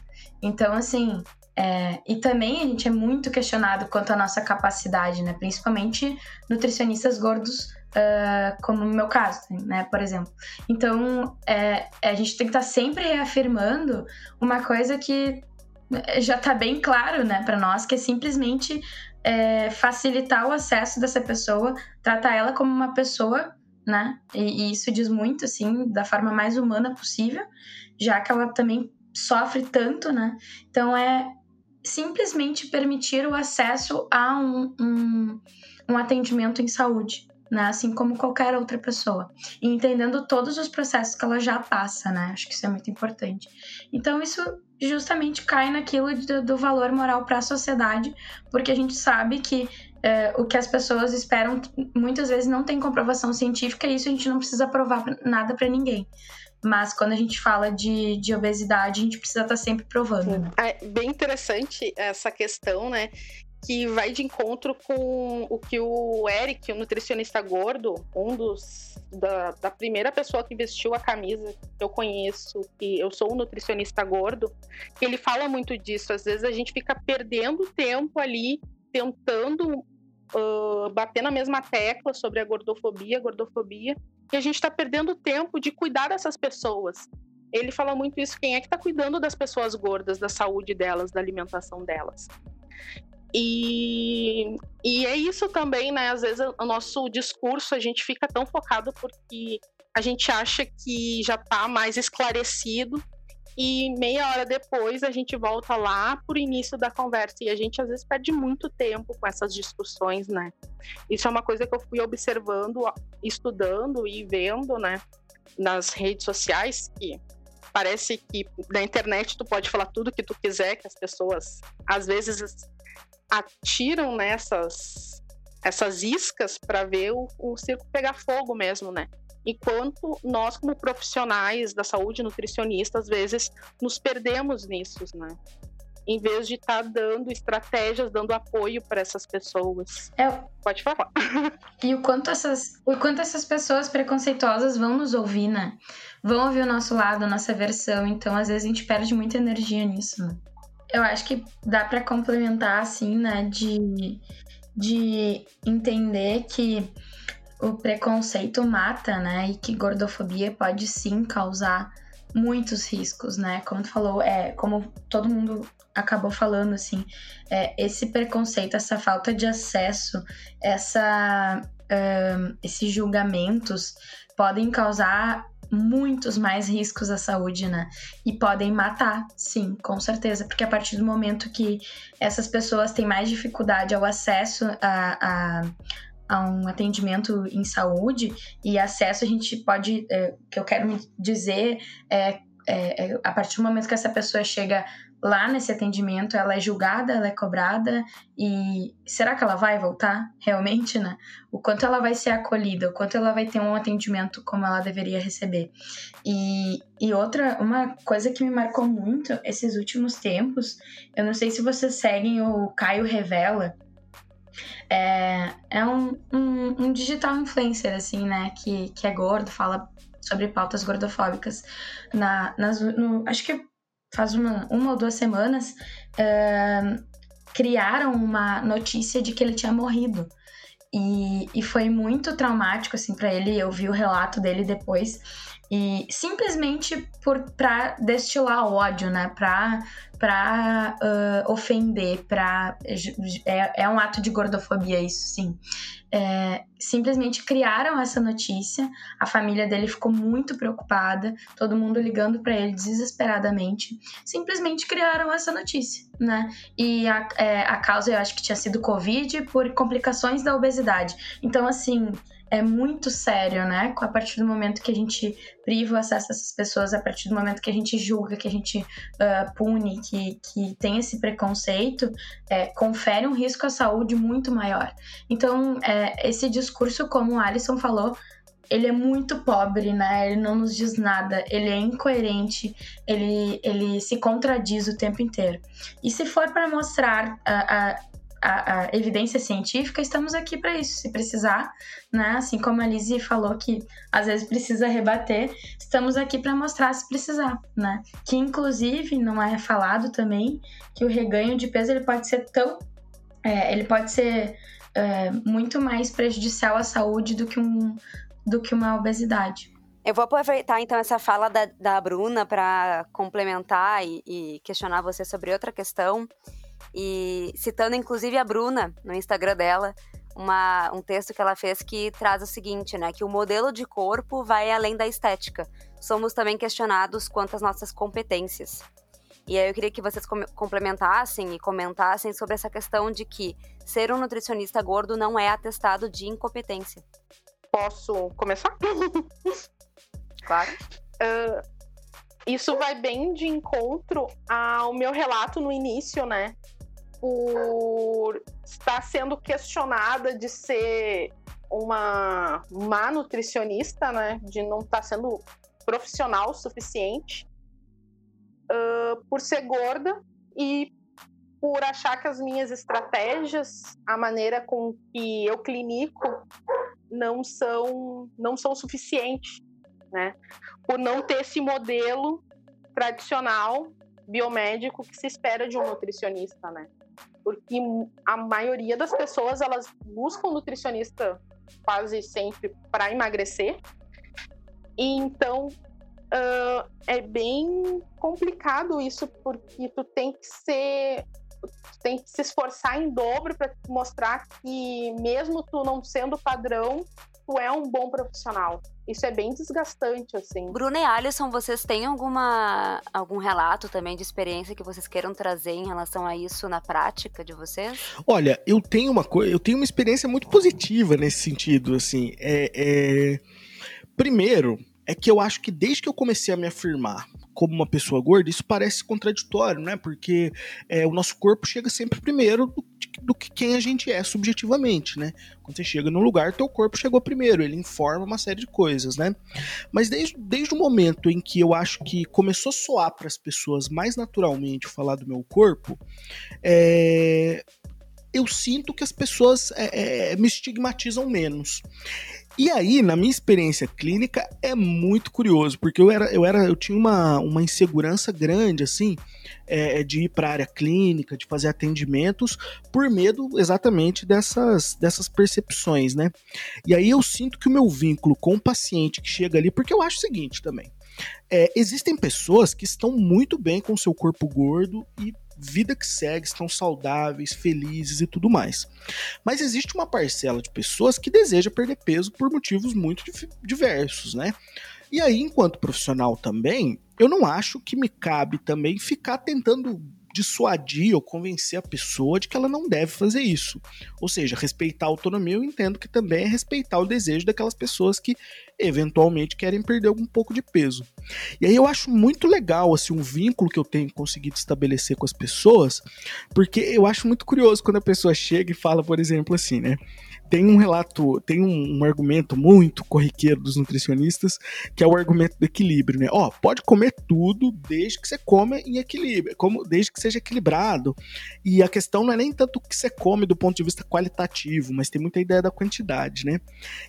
Então, assim, é, e também a gente é muito questionado quanto à nossa capacidade, né? Principalmente nutricionistas gordos, uh, como no meu caso, né? Por exemplo. Então, é, a gente tem que estar tá sempre reafirmando uma coisa que já está bem claro, né, para nós, que é simplesmente é, facilitar o acesso dessa pessoa, tratar ela como uma pessoa, né, e, e, isso diz muito, assim, da forma mais humana possível, já que ela também sofre tanto, né, então é simplesmente permitir o acesso a um, um, um atendimento em saúde, né? Assim como qualquer outra pessoa. E entendendo todos os processos que ela já passa, né? Acho que isso é muito importante. Então, isso justamente cai naquilo do, do valor moral para a sociedade, porque a gente sabe que é, o que as pessoas esperam muitas vezes não tem comprovação científica e isso a gente não precisa provar nada para ninguém. Mas quando a gente fala de, de obesidade, a gente precisa estar tá sempre provando. Né? É bem interessante essa questão, né? Que vai de encontro com o que o Eric, o nutricionista gordo, um dos da, da, primeira pessoa que vestiu a camisa que eu conheço, que eu sou um nutricionista gordo, que ele fala muito disso. Às vezes a gente fica perdendo tempo ali tentando uh, bater na mesma tecla sobre a gordofobia, gordofobia, e a gente está perdendo tempo de cuidar dessas pessoas. Ele fala muito isso. Quem é que está cuidando das pessoas gordas, da saúde delas, da alimentação delas? E, e é isso também, né? Às vezes o nosso discurso a gente fica tão focado porque a gente acha que já está mais esclarecido e meia hora depois a gente volta lá por início da conversa e a gente às vezes perde muito tempo com essas discussões, né? Isso é uma coisa que eu fui observando, estudando e vendo, né, nas redes sociais que parece que na internet tu pode falar tudo que tu quiser, que as pessoas às vezes atiram nessas essas iscas para ver o, o circo pegar fogo mesmo, né? Enquanto nós, como profissionais da saúde, nutricionistas, às vezes nos perdemos nisso, né? Em vez de estar tá dando estratégias, dando apoio para essas pessoas. É, Pode falar. E o quanto, essas, o quanto essas pessoas preconceituosas vão nos ouvir, né? Vão ouvir o nosso lado, a nossa versão. Então, às vezes, a gente perde muita energia nisso, né? Eu acho que dá para complementar, assim, né, de de entender que o preconceito mata, né? E que gordofobia pode sim causar muitos riscos, né? Como tu falou, é como todo mundo acabou falando assim, é, esse preconceito, essa falta de acesso, essa uh, esses julgamentos podem causar muitos mais riscos à saúde, né? E podem matar, sim, com certeza, porque a partir do momento que essas pessoas têm mais dificuldade ao acesso a, a a um atendimento em saúde e acesso a gente pode, é, que eu quero dizer é, é, é, a partir do momento que essa pessoa chega lá nesse atendimento, ela é julgada, ela é cobrada e será que ela vai voltar realmente, né? O quanto ela vai ser acolhida, o quanto ela vai ter um atendimento como ela deveria receber. E, e outra, uma coisa que me marcou muito esses últimos tempos, eu não sei se vocês seguem o Caio Revela, é, é um, um, um digital influencer, assim, né, que, que é gordo, fala sobre pautas gordofóbicas. Na, nas, no, acho que faz uma, uma ou duas semanas, uh, criaram uma notícia de que ele tinha morrido. E, e foi muito traumático, assim, para ele. Eu vi o relato dele depois. E simplesmente por destilar ódio, né? Para para uh, ofender, para é, é um ato de gordofobia isso, sim. É, simplesmente criaram essa notícia, a família dele ficou muito preocupada, todo mundo ligando para ele desesperadamente. Simplesmente criaram essa notícia, né? E a, é, a causa eu acho que tinha sido Covid por complicações da obesidade. Então, assim, é muito sério, né? A partir do momento que a gente priva o acesso a essas pessoas, a partir do momento que a gente julga, que a gente uh, pune, que, que tem esse preconceito, é, confere um risco à saúde muito maior. Então, é, esse discurso, como o Alisson falou, ele é muito pobre, né? Ele não nos diz nada, ele é incoerente, ele, ele se contradiz o tempo inteiro. E se for para mostrar a, a a, a evidência científica, estamos aqui para isso. Se precisar, né? Assim como a Lizzie falou que às vezes precisa rebater, estamos aqui para mostrar se precisar, né? Que inclusive não é falado também que o reganho de peso ele pode ser tão, é, ele pode ser é, muito mais prejudicial à saúde do que um do que uma obesidade. Eu vou aproveitar então essa fala da, da Bruna para complementar e, e questionar você sobre outra questão e citando inclusive a Bruna no Instagram dela, uma, um texto que ela fez que traz o seguinte, né? Que o modelo de corpo vai além da estética. Somos também questionados quanto às nossas competências. E aí eu queria que vocês complementassem e comentassem sobre essa questão de que ser um nutricionista gordo não é atestado de incompetência. Posso começar? Claro. Uh, isso vai bem de encontro ao meu relato no início, né? Por estar sendo questionada de ser uma má nutricionista, né? De não estar sendo profissional o suficiente, uh, por ser gorda e por achar que as minhas estratégias, a maneira com que eu clinico, não são não são suficientes, né? Por não ter esse modelo tradicional biomédico que se espera de um nutricionista, né? Porque a maioria das pessoas elas buscam nutricionista quase sempre para emagrecer. E então uh, é bem complicado isso porque tu tem que ser tem que se esforçar em dobro para mostrar que mesmo tu não sendo padrão, tu é um bom profissional. Isso é bem desgastante, assim. Bruna e Alisson, vocês têm alguma, algum relato também de experiência que vocês queiram trazer em relação a isso na prática de vocês? Olha, eu tenho uma coisa, eu tenho uma experiência muito positiva nesse sentido, assim. É, é... Primeiro, é que eu acho que desde que eu comecei a me afirmar como uma pessoa gorda, isso parece contraditório, né? Porque é, o nosso corpo chega sempre primeiro do, do, que quem a gente é subjetivamente, né? Quando você chega num lugar, teu corpo chegou primeiro, ele informa uma série de coisas, né? Mas desde, desde o momento em que eu acho que começou a soar para as pessoas mais naturalmente falar do meu corpo, é, eu sinto que as pessoas é, é, me estigmatizam menos. E aí, na minha experiência clínica, é muito curioso, porque eu era, eu era, eu tinha uma, uma insegurança grande, assim, é, de ir para a área clínica, de fazer atendimentos, por medo exatamente dessas, dessas percepções, né? E aí eu sinto que o meu vínculo com o paciente que chega ali, porque eu acho o seguinte também. É, existem pessoas que estão muito bem com o seu corpo gordo e vida que segue, estão saudáveis, felizes e tudo mais. Mas existe uma parcela de pessoas que deseja perder peso por motivos muito diversos, né? E aí, enquanto profissional também, eu não acho que me cabe também ficar tentando dissuadir ou convencer a pessoa de que ela não deve fazer isso. Ou seja, respeitar a autonomia, eu entendo que também é respeitar o desejo daquelas pessoas que eventualmente querem perder algum pouco de peso. E aí eu acho muito legal assim um vínculo que eu tenho conseguido estabelecer com as pessoas, porque eu acho muito curioso quando a pessoa chega e fala, por exemplo, assim, né? Tem um relato, tem um, um, argumento muito corriqueiro dos nutricionistas, que é o argumento do equilíbrio, né? Ó, pode comer tudo desde que você come em equilíbrio, como desde que seja equilibrado. E a questão não é nem tanto o que você come do ponto de vista qualitativo, mas tem muita ideia da quantidade, né?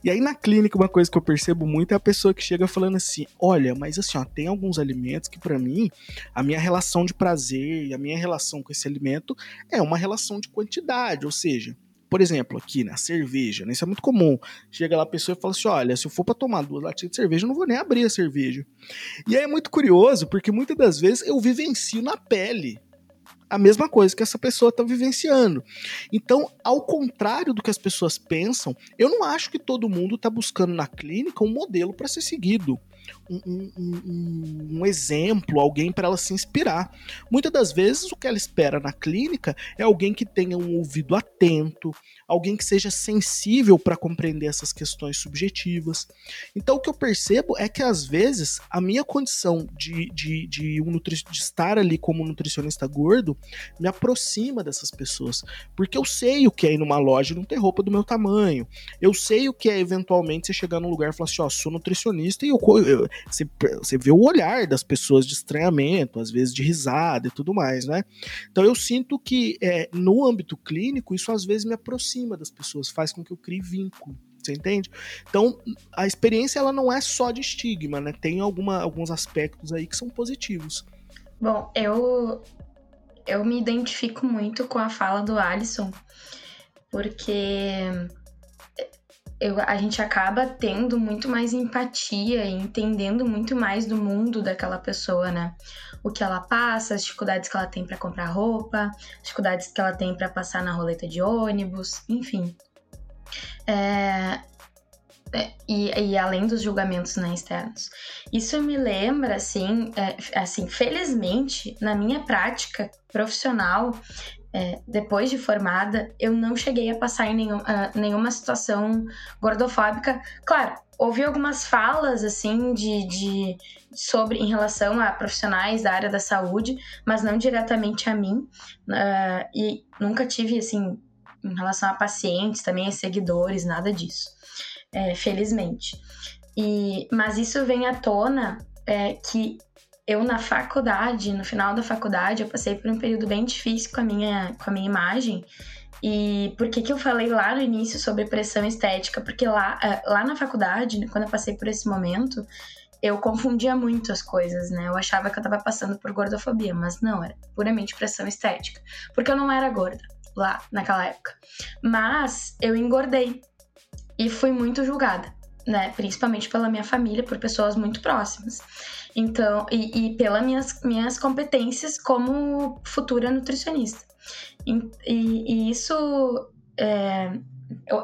E aí na clínica uma coisa que eu percebo muito é a pessoa que chega falando assim: "Olha, mas assim, ó, tem alguns alimentos que para mim a minha relação de prazer e a minha relação com esse alimento é uma relação de quantidade, ou seja, por exemplo, aqui na cerveja, né? Isso é muito comum. Chega lá a pessoa e fala assim: olha, se eu for para tomar duas latinhas de cerveja, eu não vou nem abrir a cerveja. E aí é muito curioso, porque muitas das vezes eu vivencio na pele a mesma coisa que essa pessoa está vivenciando. Então, ao contrário do que as pessoas pensam, eu não acho que todo mundo está buscando na clínica um modelo para ser seguido um, um, um exemplo, alguém para ela se inspirar. Muitas das vezes o que ela espera na clínica é alguém que tenha um ouvido atento, alguém que seja sensível para compreender essas questões subjetivas. Então o que eu percebo é que às vezes a minha condição de, de, de, um nutri de estar ali como nutricionista gordo me aproxima dessas pessoas, porque eu sei o que é ir numa loja e não ter roupa do meu tamanho, eu sei o que é eventualmente você chegar num lugar e falar assim, ó, sou nutricionista e eu, eu você, você vê o olhar das pessoas de estranhamento, às vezes de risada e tudo mais, né? Então eu sinto que é, no âmbito clínico isso às vezes me aproxima das pessoas, faz com que eu crie vínculo. Você entende? Então, a experiência ela não é só de estigma, né? Tem alguma, alguns aspectos aí que são positivos. Bom, eu eu me identifico muito com a fala do Alisson, porque eu, a gente acaba tendo muito mais empatia e entendendo muito mais do mundo daquela pessoa, né? O que ela passa, as dificuldades que ela tem para comprar roupa, as dificuldades que ela tem para passar na roleta de ônibus, enfim. É, é, e, e, além dos julgamentos né, externos. Isso me lembra, assim, é, assim, felizmente, na minha prática profissional, é, depois de formada, eu não cheguei a passar em nenhum, uh, nenhuma situação gordofóbica. Claro, houve algumas falas assim de, de, sobre em relação a profissionais da área da saúde, mas não diretamente a mim. Uh, e nunca tive assim em relação a pacientes, também a seguidores, nada disso. É, felizmente. E, mas isso vem à tona é, que eu na faculdade, no final da faculdade, eu passei por um período bem difícil com a minha, com a minha imagem. E por que, que eu falei lá no início sobre pressão estética? Porque lá, eh, lá na faculdade, quando eu passei por esse momento, eu confundia muito as coisas, né? Eu achava que eu tava passando por gordofobia, mas não, era puramente pressão estética. Porque eu não era gorda lá naquela época. Mas eu engordei e fui muito julgada, né? Principalmente pela minha família, por pessoas muito próximas. Então, e, e pelas minhas, minhas competências como futura nutricionista. E, e, e isso é,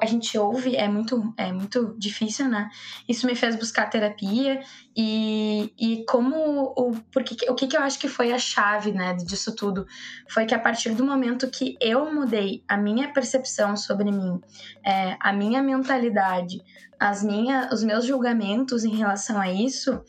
a gente ouve, é muito, é muito difícil, né? Isso me fez buscar terapia e, e como o porque o que, que eu acho que foi a chave, né, disso tudo foi que a partir do momento que eu mudei a minha percepção sobre mim, é, a minha mentalidade, as minha, os meus julgamentos em relação a isso,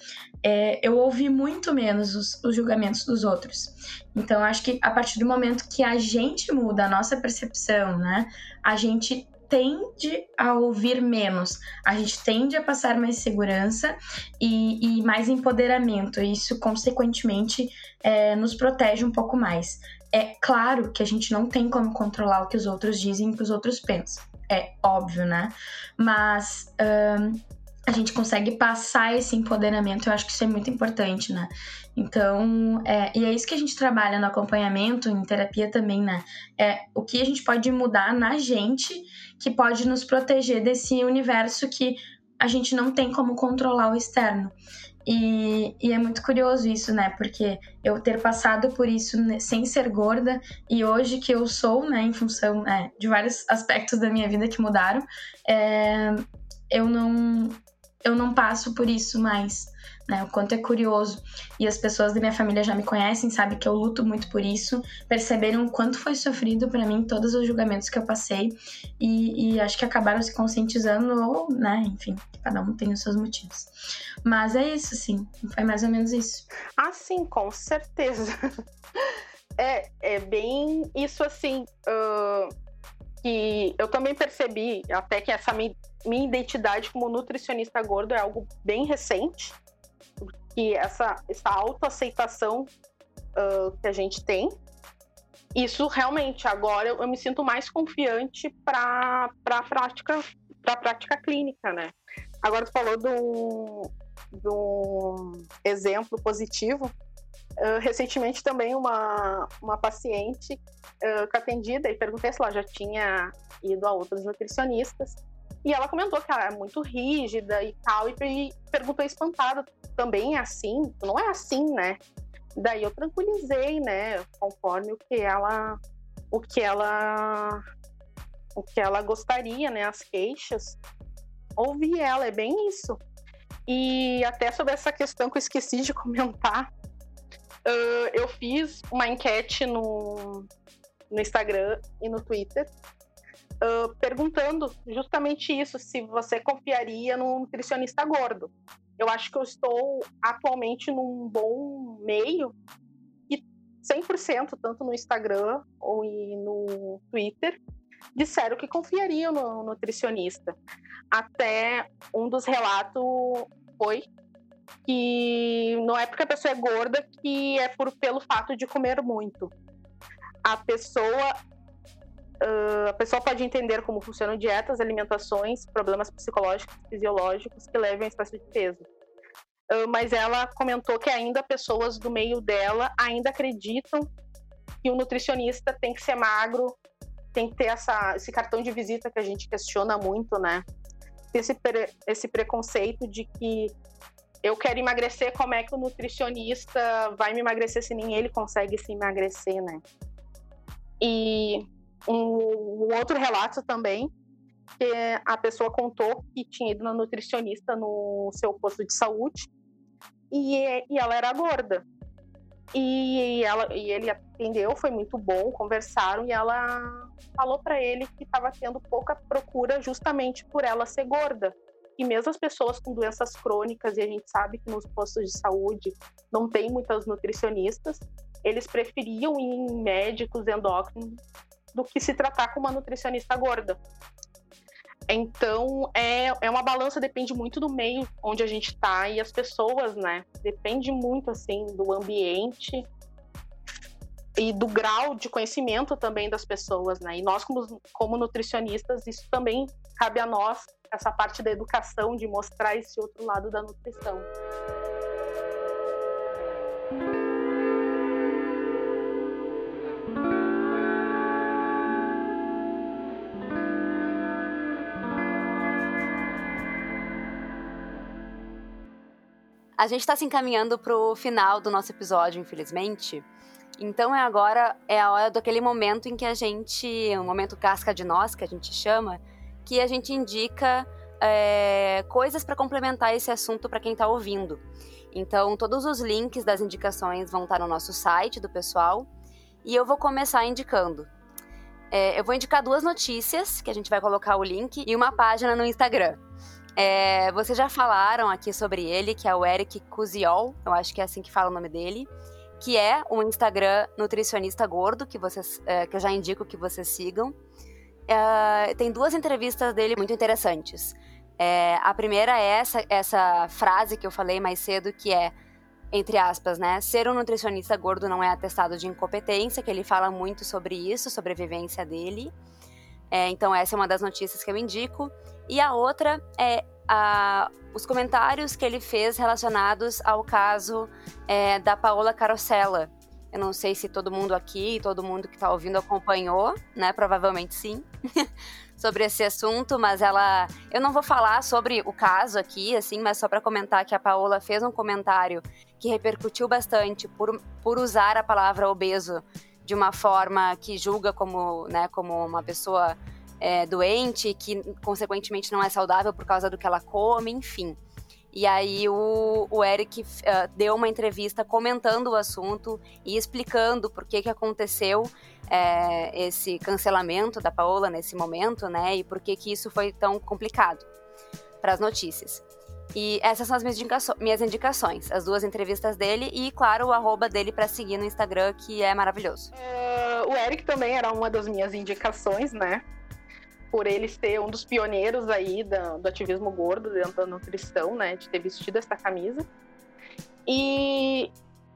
é, eu ouvi muito menos os, os, julgamentos dos outros. Então, acho que a partir do momento que a gente muda a nossa percepção, né, a gente tende a ouvir menos, a gente tende a passar mais segurança e, e mais empoderamento. E isso, consequentemente, é, nos protege um pouco mais. É claro que a gente não tem como controlar o que os outros dizem e o que os outros pensam. é óbvio, né? Mas a gente consegue passar esse empoderamento, eu acho que isso é muito importante, né? Então, é, e é isso que a gente trabalha no acompanhamento, em terapia também, né? É o que a gente pode mudar na gente que pode nos proteger desse universo que a gente não tem como controlar o externo. E, e, é muito curioso isso, né? Porque eu ter passado por isso sem ser gorda e hoje que eu sou, né, em função é, de vários aspectos da minha vida que mudaram, é, eu não eu não passo por isso mais né? O quanto é curioso. E as pessoas da minha família já me conhecem, sabem que eu luto muito por isso, perceberam o quanto foi sofrido para mim todos os julgamentos que eu passei e, e, acho que acabaram se conscientizando ou, né, enfim, cada um tem os seus motivos. Mas é isso, sim, foi mais ou menos isso. Ah, sim, com certeza. é, é bem isso assim. Uh que eu também percebi até que essa minha, identidade como nutricionista gordo é algo bem recente que essa, essa autoaceitação uh, que a gente tem, isso realmente agora eu, eu me sinto mais confiante para a prática, pra prática clínica, né? Agora tu falou de um exemplo positivo. Uh, recentemente também uma, uma paciente uh, que atendida e perguntei se ela já tinha ido a outros nutricionistas e ela comentou que ela é muito rígida e tal, e perguntou espantada, também é assim? Não é assim, né? Daí eu tranquilizei, né, conforme o que ela o que ela o que ela gostaria, né, as queixas. Ouvi ela, é bem isso. E até sobre essa questão que eu esqueci de comentar, uh, eu fiz uma enquete no, no Instagram e no Twitter uh, perguntando justamente isso, se você confiaria num nutricionista gordo. Eu acho que eu estou atualmente num bom meio e 100%, tanto no Instagram ou no Twitter, disseram que confiariam no nutricionista. Até um dos relatos foi que não é porque a pessoa é gorda que é por, pelo fato de comer muito. A pessoa uh, a pessoa pode entender como funcionam dietas, alimentações, problemas psicológicos, fisiológicos que levam a excesso de peso. Mas ela comentou que ainda pessoas do meio dela ainda acreditam que o nutricionista tem que ser magro, tem que ter essa, esse cartão de visita que a gente questiona muito, né? Esse, pre, esse preconceito de que eu quero emagrecer, como é que o nutricionista vai me emagrecer se nem ele consegue se emagrecer, né? E um, um outro relato também, que a pessoa contou que tinha ido na nutricionista no seu posto de saúde e, e ela era gorda. E, ela, e ele atendeu, foi muito bom, conversaram e ela falou para ele que estava tendo pouca procura justamente por ela ser gorda. E mesmo as pessoas com doenças crônicas, e a gente sabe que nos postos de saúde não tem muitas nutricionistas, eles preferiam ir em médicos endócrinos do que se tratar com uma nutricionista gorda. Então, é, é uma balança, depende muito do meio onde a gente está e as pessoas, né? Depende muito, assim, do ambiente e do grau de conhecimento também das pessoas, né? E nós, como, como nutricionistas, isso também cabe a nós, essa parte da educação, de mostrar esse outro lado da nutrição. A gente está se encaminhando para o final do nosso episódio, infelizmente. Então é agora é a hora daquele momento em que a gente, um momento casca de nós que a gente chama, que a gente indica é, coisas para complementar esse assunto para quem está ouvindo. Então todos os links das indicações vão estar tá no nosso site do pessoal e eu vou começar indicando. É, eu vou indicar duas notícias que a gente vai colocar o link e uma página no Instagram. É, vocês já falaram aqui sobre ele, que é o Eric Cusiol, eu acho que é assim que fala o nome dele, que é um Instagram nutricionista gordo, que, vocês, é, que eu já indico que vocês sigam. É, tem duas entrevistas dele muito interessantes. É, a primeira é essa, essa frase que eu falei mais cedo, que é, entre aspas, né? Ser um nutricionista gordo não é atestado de incompetência, que ele fala muito sobre isso, sobre a vivência dele. É, então, essa é uma das notícias que eu indico. E a outra é a, os comentários que ele fez relacionados ao caso é, da Paola Carosella. Eu não sei se todo mundo aqui, todo mundo que está ouvindo acompanhou, né? Provavelmente sim, sobre esse assunto, mas ela. Eu não vou falar sobre o caso aqui, assim, mas só para comentar que a Paola fez um comentário que repercutiu bastante por, por usar a palavra obeso de uma forma que julga como, né, como uma pessoa é, doente, que consequentemente não é saudável por causa do que ela come, enfim. E aí o, o Eric uh, deu uma entrevista comentando o assunto e explicando por que, que aconteceu é, esse cancelamento da Paola nesse momento, né? E por que, que isso foi tão complicado para as notícias. E essas são as minhas, indicações, minhas indicações, as duas entrevistas dele e, claro, o arroba dele para seguir no Instagram, que é maravilhoso. Uh, o Eric também era uma das minhas indicações, né? Por ele ser um dos pioneiros aí do, ativismo gordo dentro da nutrição, né? De ter vestido essa camisa. E,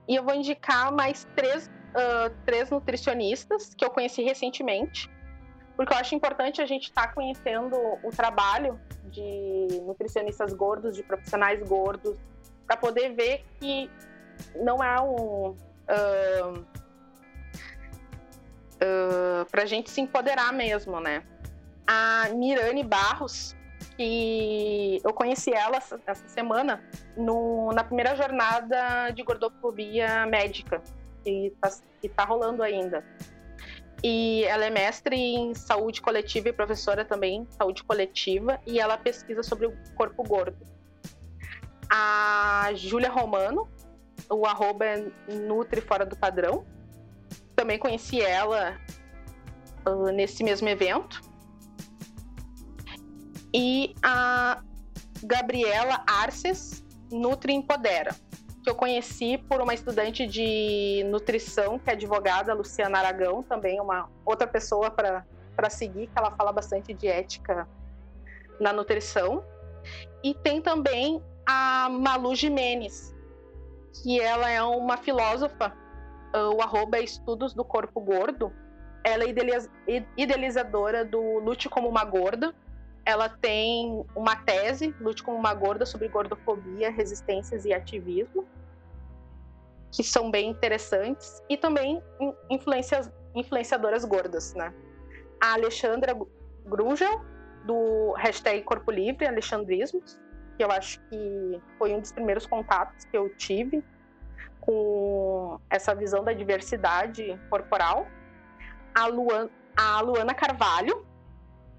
e eu vou indicar mais três, uh, três nutricionistas que eu conheci recentemente, porque eu acho importante a gente estar tá conhecendo o trabalho de nutricionistas gordos, de profissionais gordos, para poder ver que não é um. Uh, uh, para a gente se empoderar mesmo, né? A Mirane Barros, que eu conheci ela essa semana no, na primeira jornada de gordofobia médica, que está tá rolando ainda. E ela é mestre em saúde coletiva e professora também em saúde coletiva, e ela pesquisa sobre o corpo gordo. A Júlia Romano, o arroba é Nutri Fora do Padrão. Também conheci ela uh, nesse mesmo evento e a Gabriela Arces, Nutri Empodera, que eu conheci por uma estudante de nutrição, que é advogada, Luciana Aragão, também uma outra pessoa para seguir, que ela fala bastante de ética na nutrição. E tem também a Malu Jimenez, que ela é uma filósofa, o arroba é Estudos do Corpo Gordo. Ela é idealizadora do Lute como uma Gorda, ela tem uma tese, Lute como uma Gorda, sobre gordofobia, resistências e ativismo, que são bem interessantes, e também influenciadoras gordas, né? A Alexandra Grungel, do hashtag Corpo Livre, Alexandrismos, que eu acho que foi um dos primeiros contatos que eu tive com essa visão da diversidade corporal. A, Luan, a Luana Carvalho,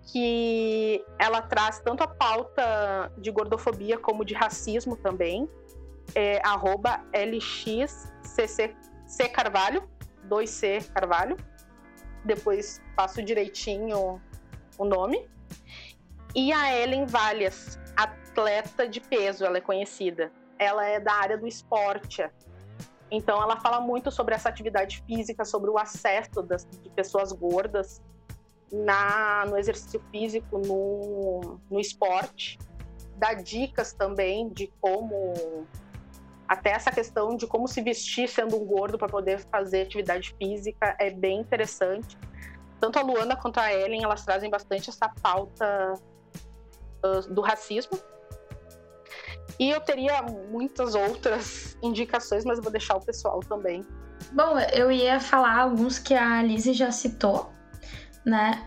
que ela traz tanto a pauta de gordofobia como de racismo também. É arroba LXCC Carvalho, 2C Carvalho. Depois passo direitinho o nome. E a Ellen Valles, atleta de peso, ela é conhecida. Ela é da área do esporte. Então ela fala muito sobre essa atividade física, sobre o acesso das, de pessoas gordas na, no exercício físico, no, no esporte, dá dicas também de como até essa questão de como se vestir sendo um gordo para poder fazer atividade física é bem interessante. Tanto a Luana quanto a Ellen, elas trazem bastante essa pauta uh, do racismo. E eu teria muitas outras indicações, mas eu vou deixar o pessoal também. Bom, eu ia falar alguns que a Lizzie já citou, né?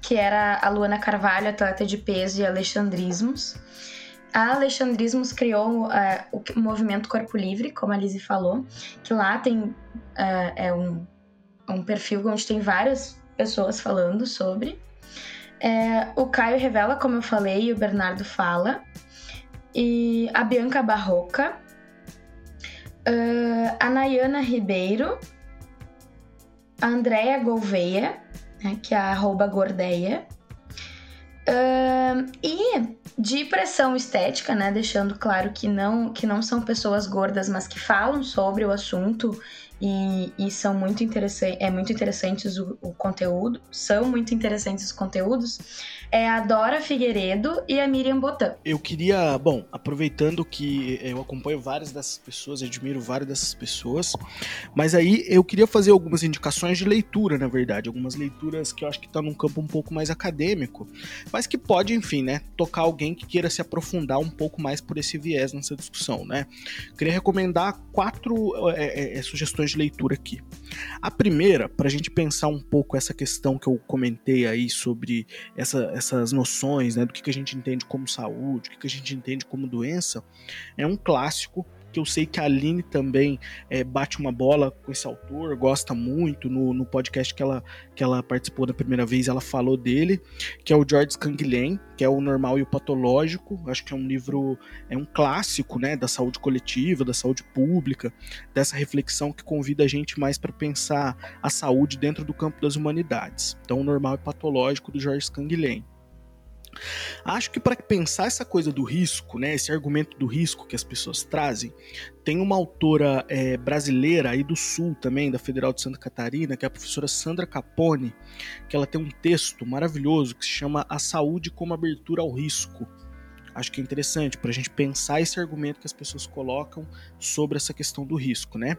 Que era a Luana Carvalho, atleta de peso e Alexandrismos. A Alexandrismos criou uh, o movimento Corpo Livre, como a Lizzie falou, que lá tem uh, é um, um perfil onde tem várias pessoas falando sobre. É, o Caio revela, como eu falei, e o Bernardo fala. E a Bianca Barroca. Uh, a Nayana Ribeiro, a Andrea Gouveia, né, que é arroba gordeia. Uh, e de pressão estética, né, deixando claro que não, que não são pessoas gordas, mas que falam sobre o assunto e, e são muito interessantes, é muito interessantes o, o, conteúdo, são muito interessantes os conteúdos, é a Dora Figueiredo e a Miriam Botan. Eu queria, bom, aproveitando que eu acompanho várias dessas pessoas, admiro várias dessas pessoas, mas aí eu queria fazer algumas indicações de leitura, na verdade, algumas leituras que eu acho que tá num campo um pouco mais acadêmico, mas que pode, enfim, né, tocar alguém que queira se aprofundar um pouco mais por esse viés nessa discussão, né. Queria recomendar quatro é, é sugestões de leitura aqui. A primeira, para a gente pensar um pouco essa questão que eu comentei aí sobre essa, essas noções, né, do que, que a gente entende como saúde, o que, que a gente entende como doença, é um clássico que eu sei que a Aline também é, bate uma bola com esse autor, gosta muito. No, no podcast que ela, que ela participou da primeira vez, ela falou dele, que é o George Canguilhem, que é o Normal e o Patológico. Acho que é um livro, é um clássico né, da saúde coletiva, da saúde pública, dessa reflexão que convida a gente mais para pensar a saúde dentro do campo das humanidades. Então, o Normal e Patológico, do George Canguilhem. Acho que para pensar essa coisa do risco, né, esse argumento do risco que as pessoas trazem, tem uma autora é, brasileira aí do Sul também, da Federal de Santa Catarina, que é a professora Sandra Capone, que ela tem um texto maravilhoso que se chama A Saúde como Abertura ao Risco. Acho que é interessante para a gente pensar esse argumento que as pessoas colocam sobre essa questão do risco, né?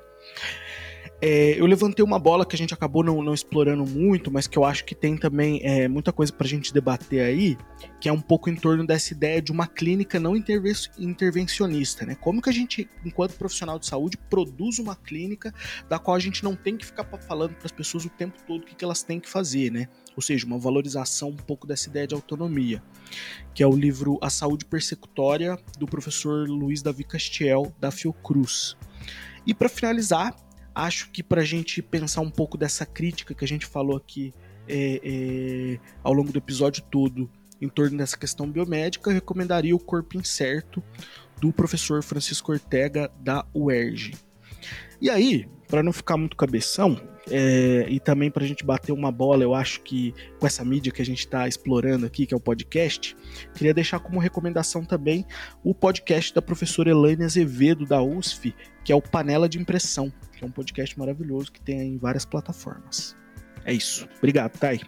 É, eu levantei uma bola que a gente acabou não, não explorando muito, mas que eu acho que tem também é, muita coisa para a gente debater aí, que é um pouco em torno dessa ideia de uma clínica não intervencionista, né? Como que a gente, enquanto profissional de saúde, produz uma clínica da qual a gente não tem que ficar falando para as pessoas o tempo todo o que, que elas têm que fazer, né? Ou seja, uma valorização um pouco dessa ideia de autonomia, que é o livro A Saúde Persecutória, do professor Luiz Davi Castiel, da Fiocruz. E para finalizar, acho que para a gente pensar um pouco dessa crítica que a gente falou aqui é, é, ao longo do episódio todo em torno dessa questão biomédica, eu recomendaria o Corpo Incerto do professor Francisco Ortega da UERJ. E aí, para não ficar muito cabeção, é, e também para a gente bater uma bola, eu acho que com essa mídia que a gente está explorando aqui, que é o podcast, queria deixar como recomendação também o podcast da professora Elaine Azevedo, da USF, que é o Panela de Impressão, que é um podcast maravilhoso que tem em várias plataformas. É isso. Obrigado, Thay.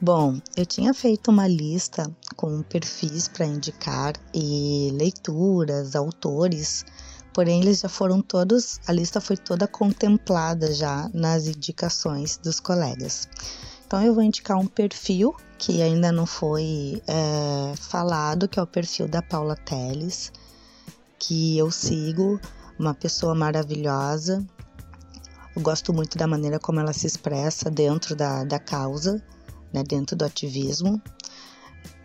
Bom, eu tinha feito uma lista com perfis para indicar e leituras, autores porém eles já foram todos, a lista foi toda contemplada já nas indicações dos colegas. Então eu vou indicar um perfil que ainda não foi é, falado, que é o perfil da Paula Teles, que eu sigo, uma pessoa maravilhosa. Eu gosto muito da maneira como ela se expressa dentro da, da causa, né, dentro do ativismo.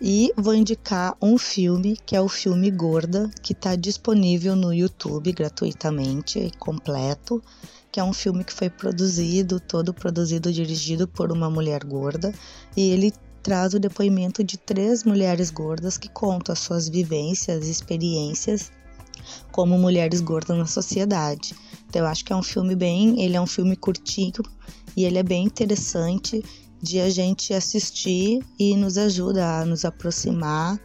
E vou indicar um filme que é o filme Gorda, que está disponível no YouTube gratuitamente, completo, que é um filme que foi produzido, todo produzido e dirigido por uma mulher gorda, e ele traz o depoimento de três mulheres gordas que contam as suas vivências e experiências como mulheres gordas na sociedade. Então eu acho que é um filme bem, ele é um filme curtinho e ele é bem interessante de a gente assistir e nos ajuda a nos aproximar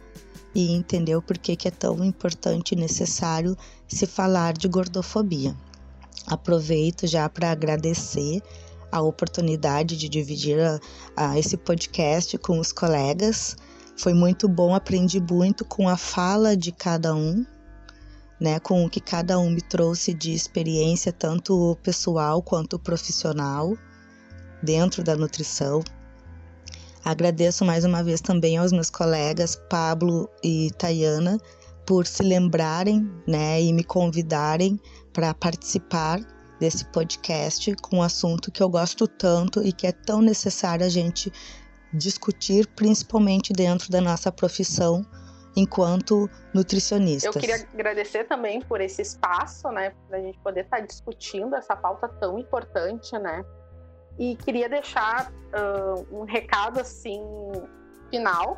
e entender o porquê que é tão importante e necessário se falar de gordofobia. Aproveito já para agradecer a oportunidade de dividir a, a esse podcast com os colegas. Foi muito bom, aprendi muito com a fala de cada um, né, com o que cada um me trouxe de experiência, tanto pessoal quanto profissional dentro da nutrição. Agradeço mais uma vez também aos meus colegas Pablo e Tayana por se lembrarem né, e me convidarem para participar desse podcast com um assunto que eu gosto tanto e que é tão necessário a gente discutir, principalmente dentro da nossa profissão enquanto nutricionistas. Eu queria agradecer também por esse espaço, né, para a gente poder estar tá discutindo essa pauta tão importante, né, e queria deixar uh, um recado assim final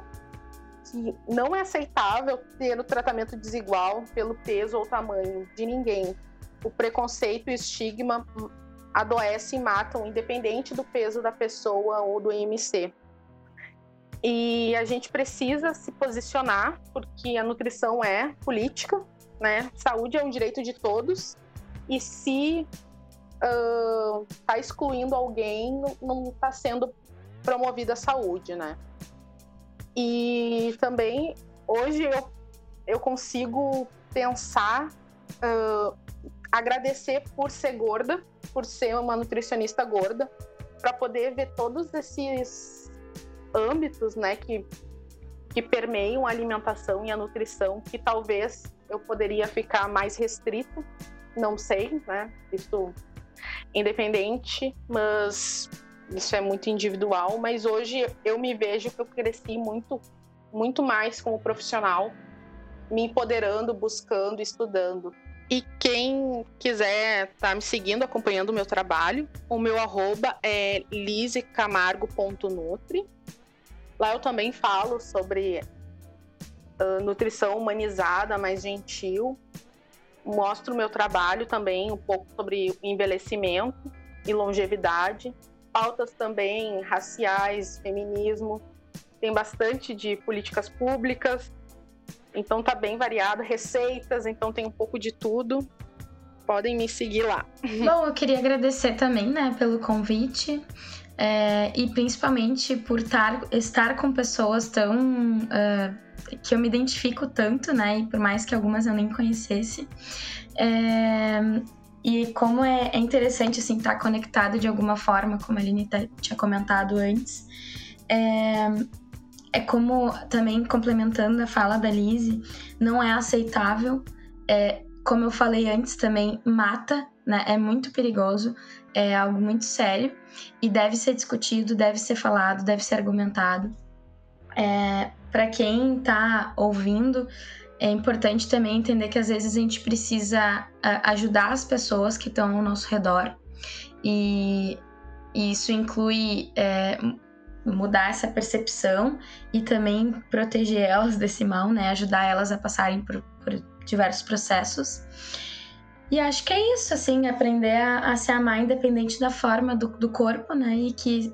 que não é aceitável ter o tratamento desigual pelo peso ou tamanho de ninguém. O preconceito e o estigma adoecem e matam, independente do peso da pessoa ou do IMC. E a gente precisa se posicionar, porque a nutrição é política, né? Saúde é um direito de todos. E se uh, tá excluindo alguém não está sendo promovida a saúde, né? E também hoje eu, eu consigo pensar, uh, agradecer por ser gorda, por ser uma nutricionista gorda, para poder ver todos esses âmbitos, né, que, que permeiam a alimentação e a nutrição, que talvez eu poderia ficar mais restrito, não sei, né, isso independente, mas isso é muito individual, mas hoje eu me vejo que eu cresci muito, muito mais como profissional, me empoderando, buscando, estudando. E quem quiser estar tá me seguindo, acompanhando o meu trabalho, o meu arroba é lisecamargo.nutri. Lá eu também falo sobre uh, nutrição humanizada, mais gentil. Mostro o meu trabalho também, um pouco sobre envelhecimento e longevidade. Pautas também raciais, feminismo. Tem bastante de políticas públicas, então tá bem variado, receitas, então tem um pouco de tudo. Podem me seguir lá. Bom, eu queria agradecer também, né, pelo convite. É, e principalmente por tar, estar com pessoas tão. Uh, que eu me identifico tanto, né? E por mais que algumas eu nem conhecesse. É, e como é, é, interessante, assim, estar conectado de alguma forma, como a Aline tá, tinha comentado antes. É, é como, também complementando a fala da Lise, não é aceitável, é, como eu falei antes também, mata, né? É muito perigoso, é algo muito sério e deve ser discutido, deve ser falado, deve ser argumentado. É, Para quem está ouvindo, é importante também entender que às vezes a gente precisa ajudar as pessoas que estão ao nosso redor e, isso inclui é, mudar essa percepção e também proteger elas desse mal, né? Ajudar elas a passarem por, por diversos processos. E acho que é isso, assim, aprender a, a se amar independente da forma do, do, corpo, né? E que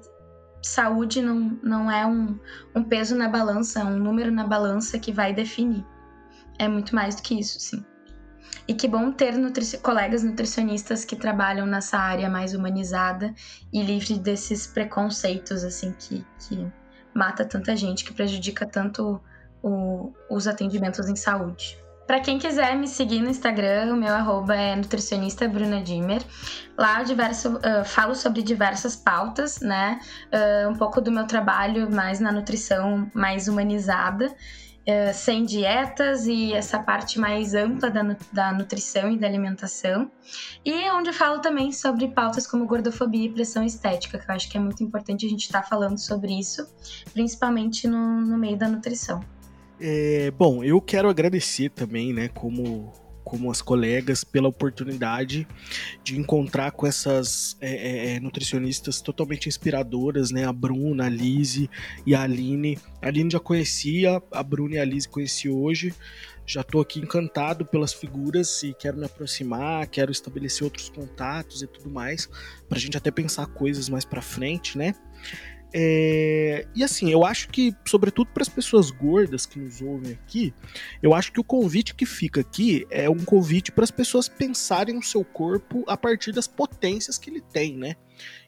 saúde não, não é um, um peso na balança, um número na balança que vai definir. É muito mais do que isso, sim. E que bom ter colegas nutricionistas que trabalham nessa área mais humanizada e livre desses preconceitos, assim, que, que mata tanta gente, que prejudica tanto o, os atendimentos em saúde. Para quem quiser me seguir no Instagram, o meu arroba é nutricionista Bruna Dimmer. Lá eu diverso, uh, falo sobre diversas pautas, né? Uh, um pouco do meu trabalho mais na nutrição mais humanizada. Eh, sem dietas e essa parte mais ampla da, da nutrição e da alimentação. E onde eu falo também sobre pautas como gordofobia e pressão estética, que eu acho que é muito importante a gente estar tá falando sobre isso, principalmente no, no meio da nutrição. É, bom, eu quero agradecer também, né, como como as colegas, pela oportunidade de encontrar com essas é, é, é, nutricionistas totalmente inspiradoras, né? A Bruna, a Lise e a Aline. A Aline já conhecia, a Bruna e a Lise conheci hoje. Já estou aqui encantado pelas figuras e quero me aproximar, quero estabelecer outros contatos e tudo mais, para a gente até pensar coisas mais para frente, né? É, e assim, eu acho que, sobretudo para as pessoas gordas que nos ouvem aqui, eu acho que o convite que fica aqui é um convite para as pessoas pensarem no seu corpo a partir das potências que ele tem, né?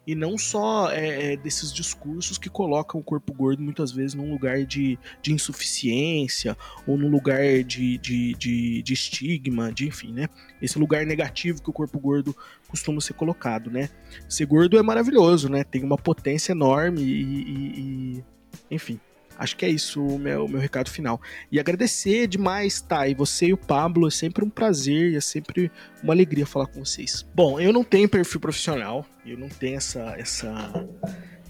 e não só é, é, desses discursos que colocam o corpo gordo muitas vezes num lugar de, de insuficiência ou num lugar de, de, de, de estigma, de enfim, né? Esse lugar negativo que o corpo gordo costuma ser colocado, né? Ser gordo é maravilhoso, né? Tem uma potência enorme e, e, e enfim. Acho que é isso o meu, meu recado final. E agradecer demais, tá? E você e o Pablo, é sempre um prazer e é sempre uma alegria falar com vocês. Bom, eu não tenho perfil profissional, eu não tenho essa, essa,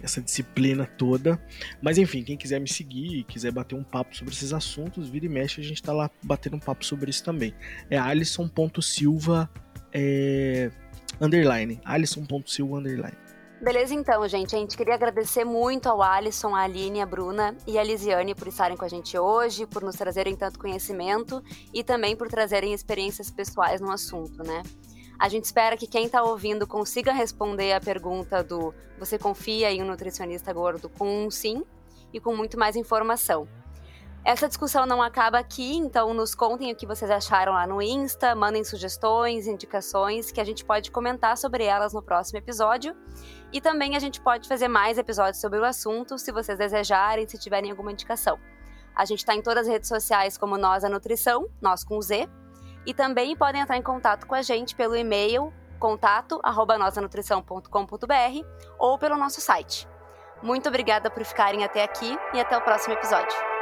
essa disciplina toda. Mas enfim, quem quiser me seguir quiser bater um papo sobre esses assuntos, vira e mexe, a gente tá lá batendo um papo sobre isso também. É alisson.silva é, underline. alisson.silva underline. Beleza, então, gente. A gente queria agradecer muito ao Alisson, a Aline, a Bruna e a Lisiane por estarem com a gente hoje, por nos trazerem tanto conhecimento e também por trazerem experiências pessoais no assunto, né? A gente espera que quem está ouvindo consiga responder a pergunta do você confia em um nutricionista gordo com um sim e com muito mais informação. Essa discussão não acaba aqui, então nos contem o que vocês acharam lá no Insta, mandem sugestões, indicações, que a gente pode comentar sobre elas no próximo episódio. E também a gente pode fazer mais episódios sobre o assunto, se vocês desejarem, se tiverem alguma indicação. A gente está em todas as redes sociais como Nós a Nutrição, nós com Z, e também podem entrar em contato com a gente pelo e-mail contato@nosanutrição.com.br ou pelo nosso site. Muito obrigada por ficarem até aqui e até o próximo episódio.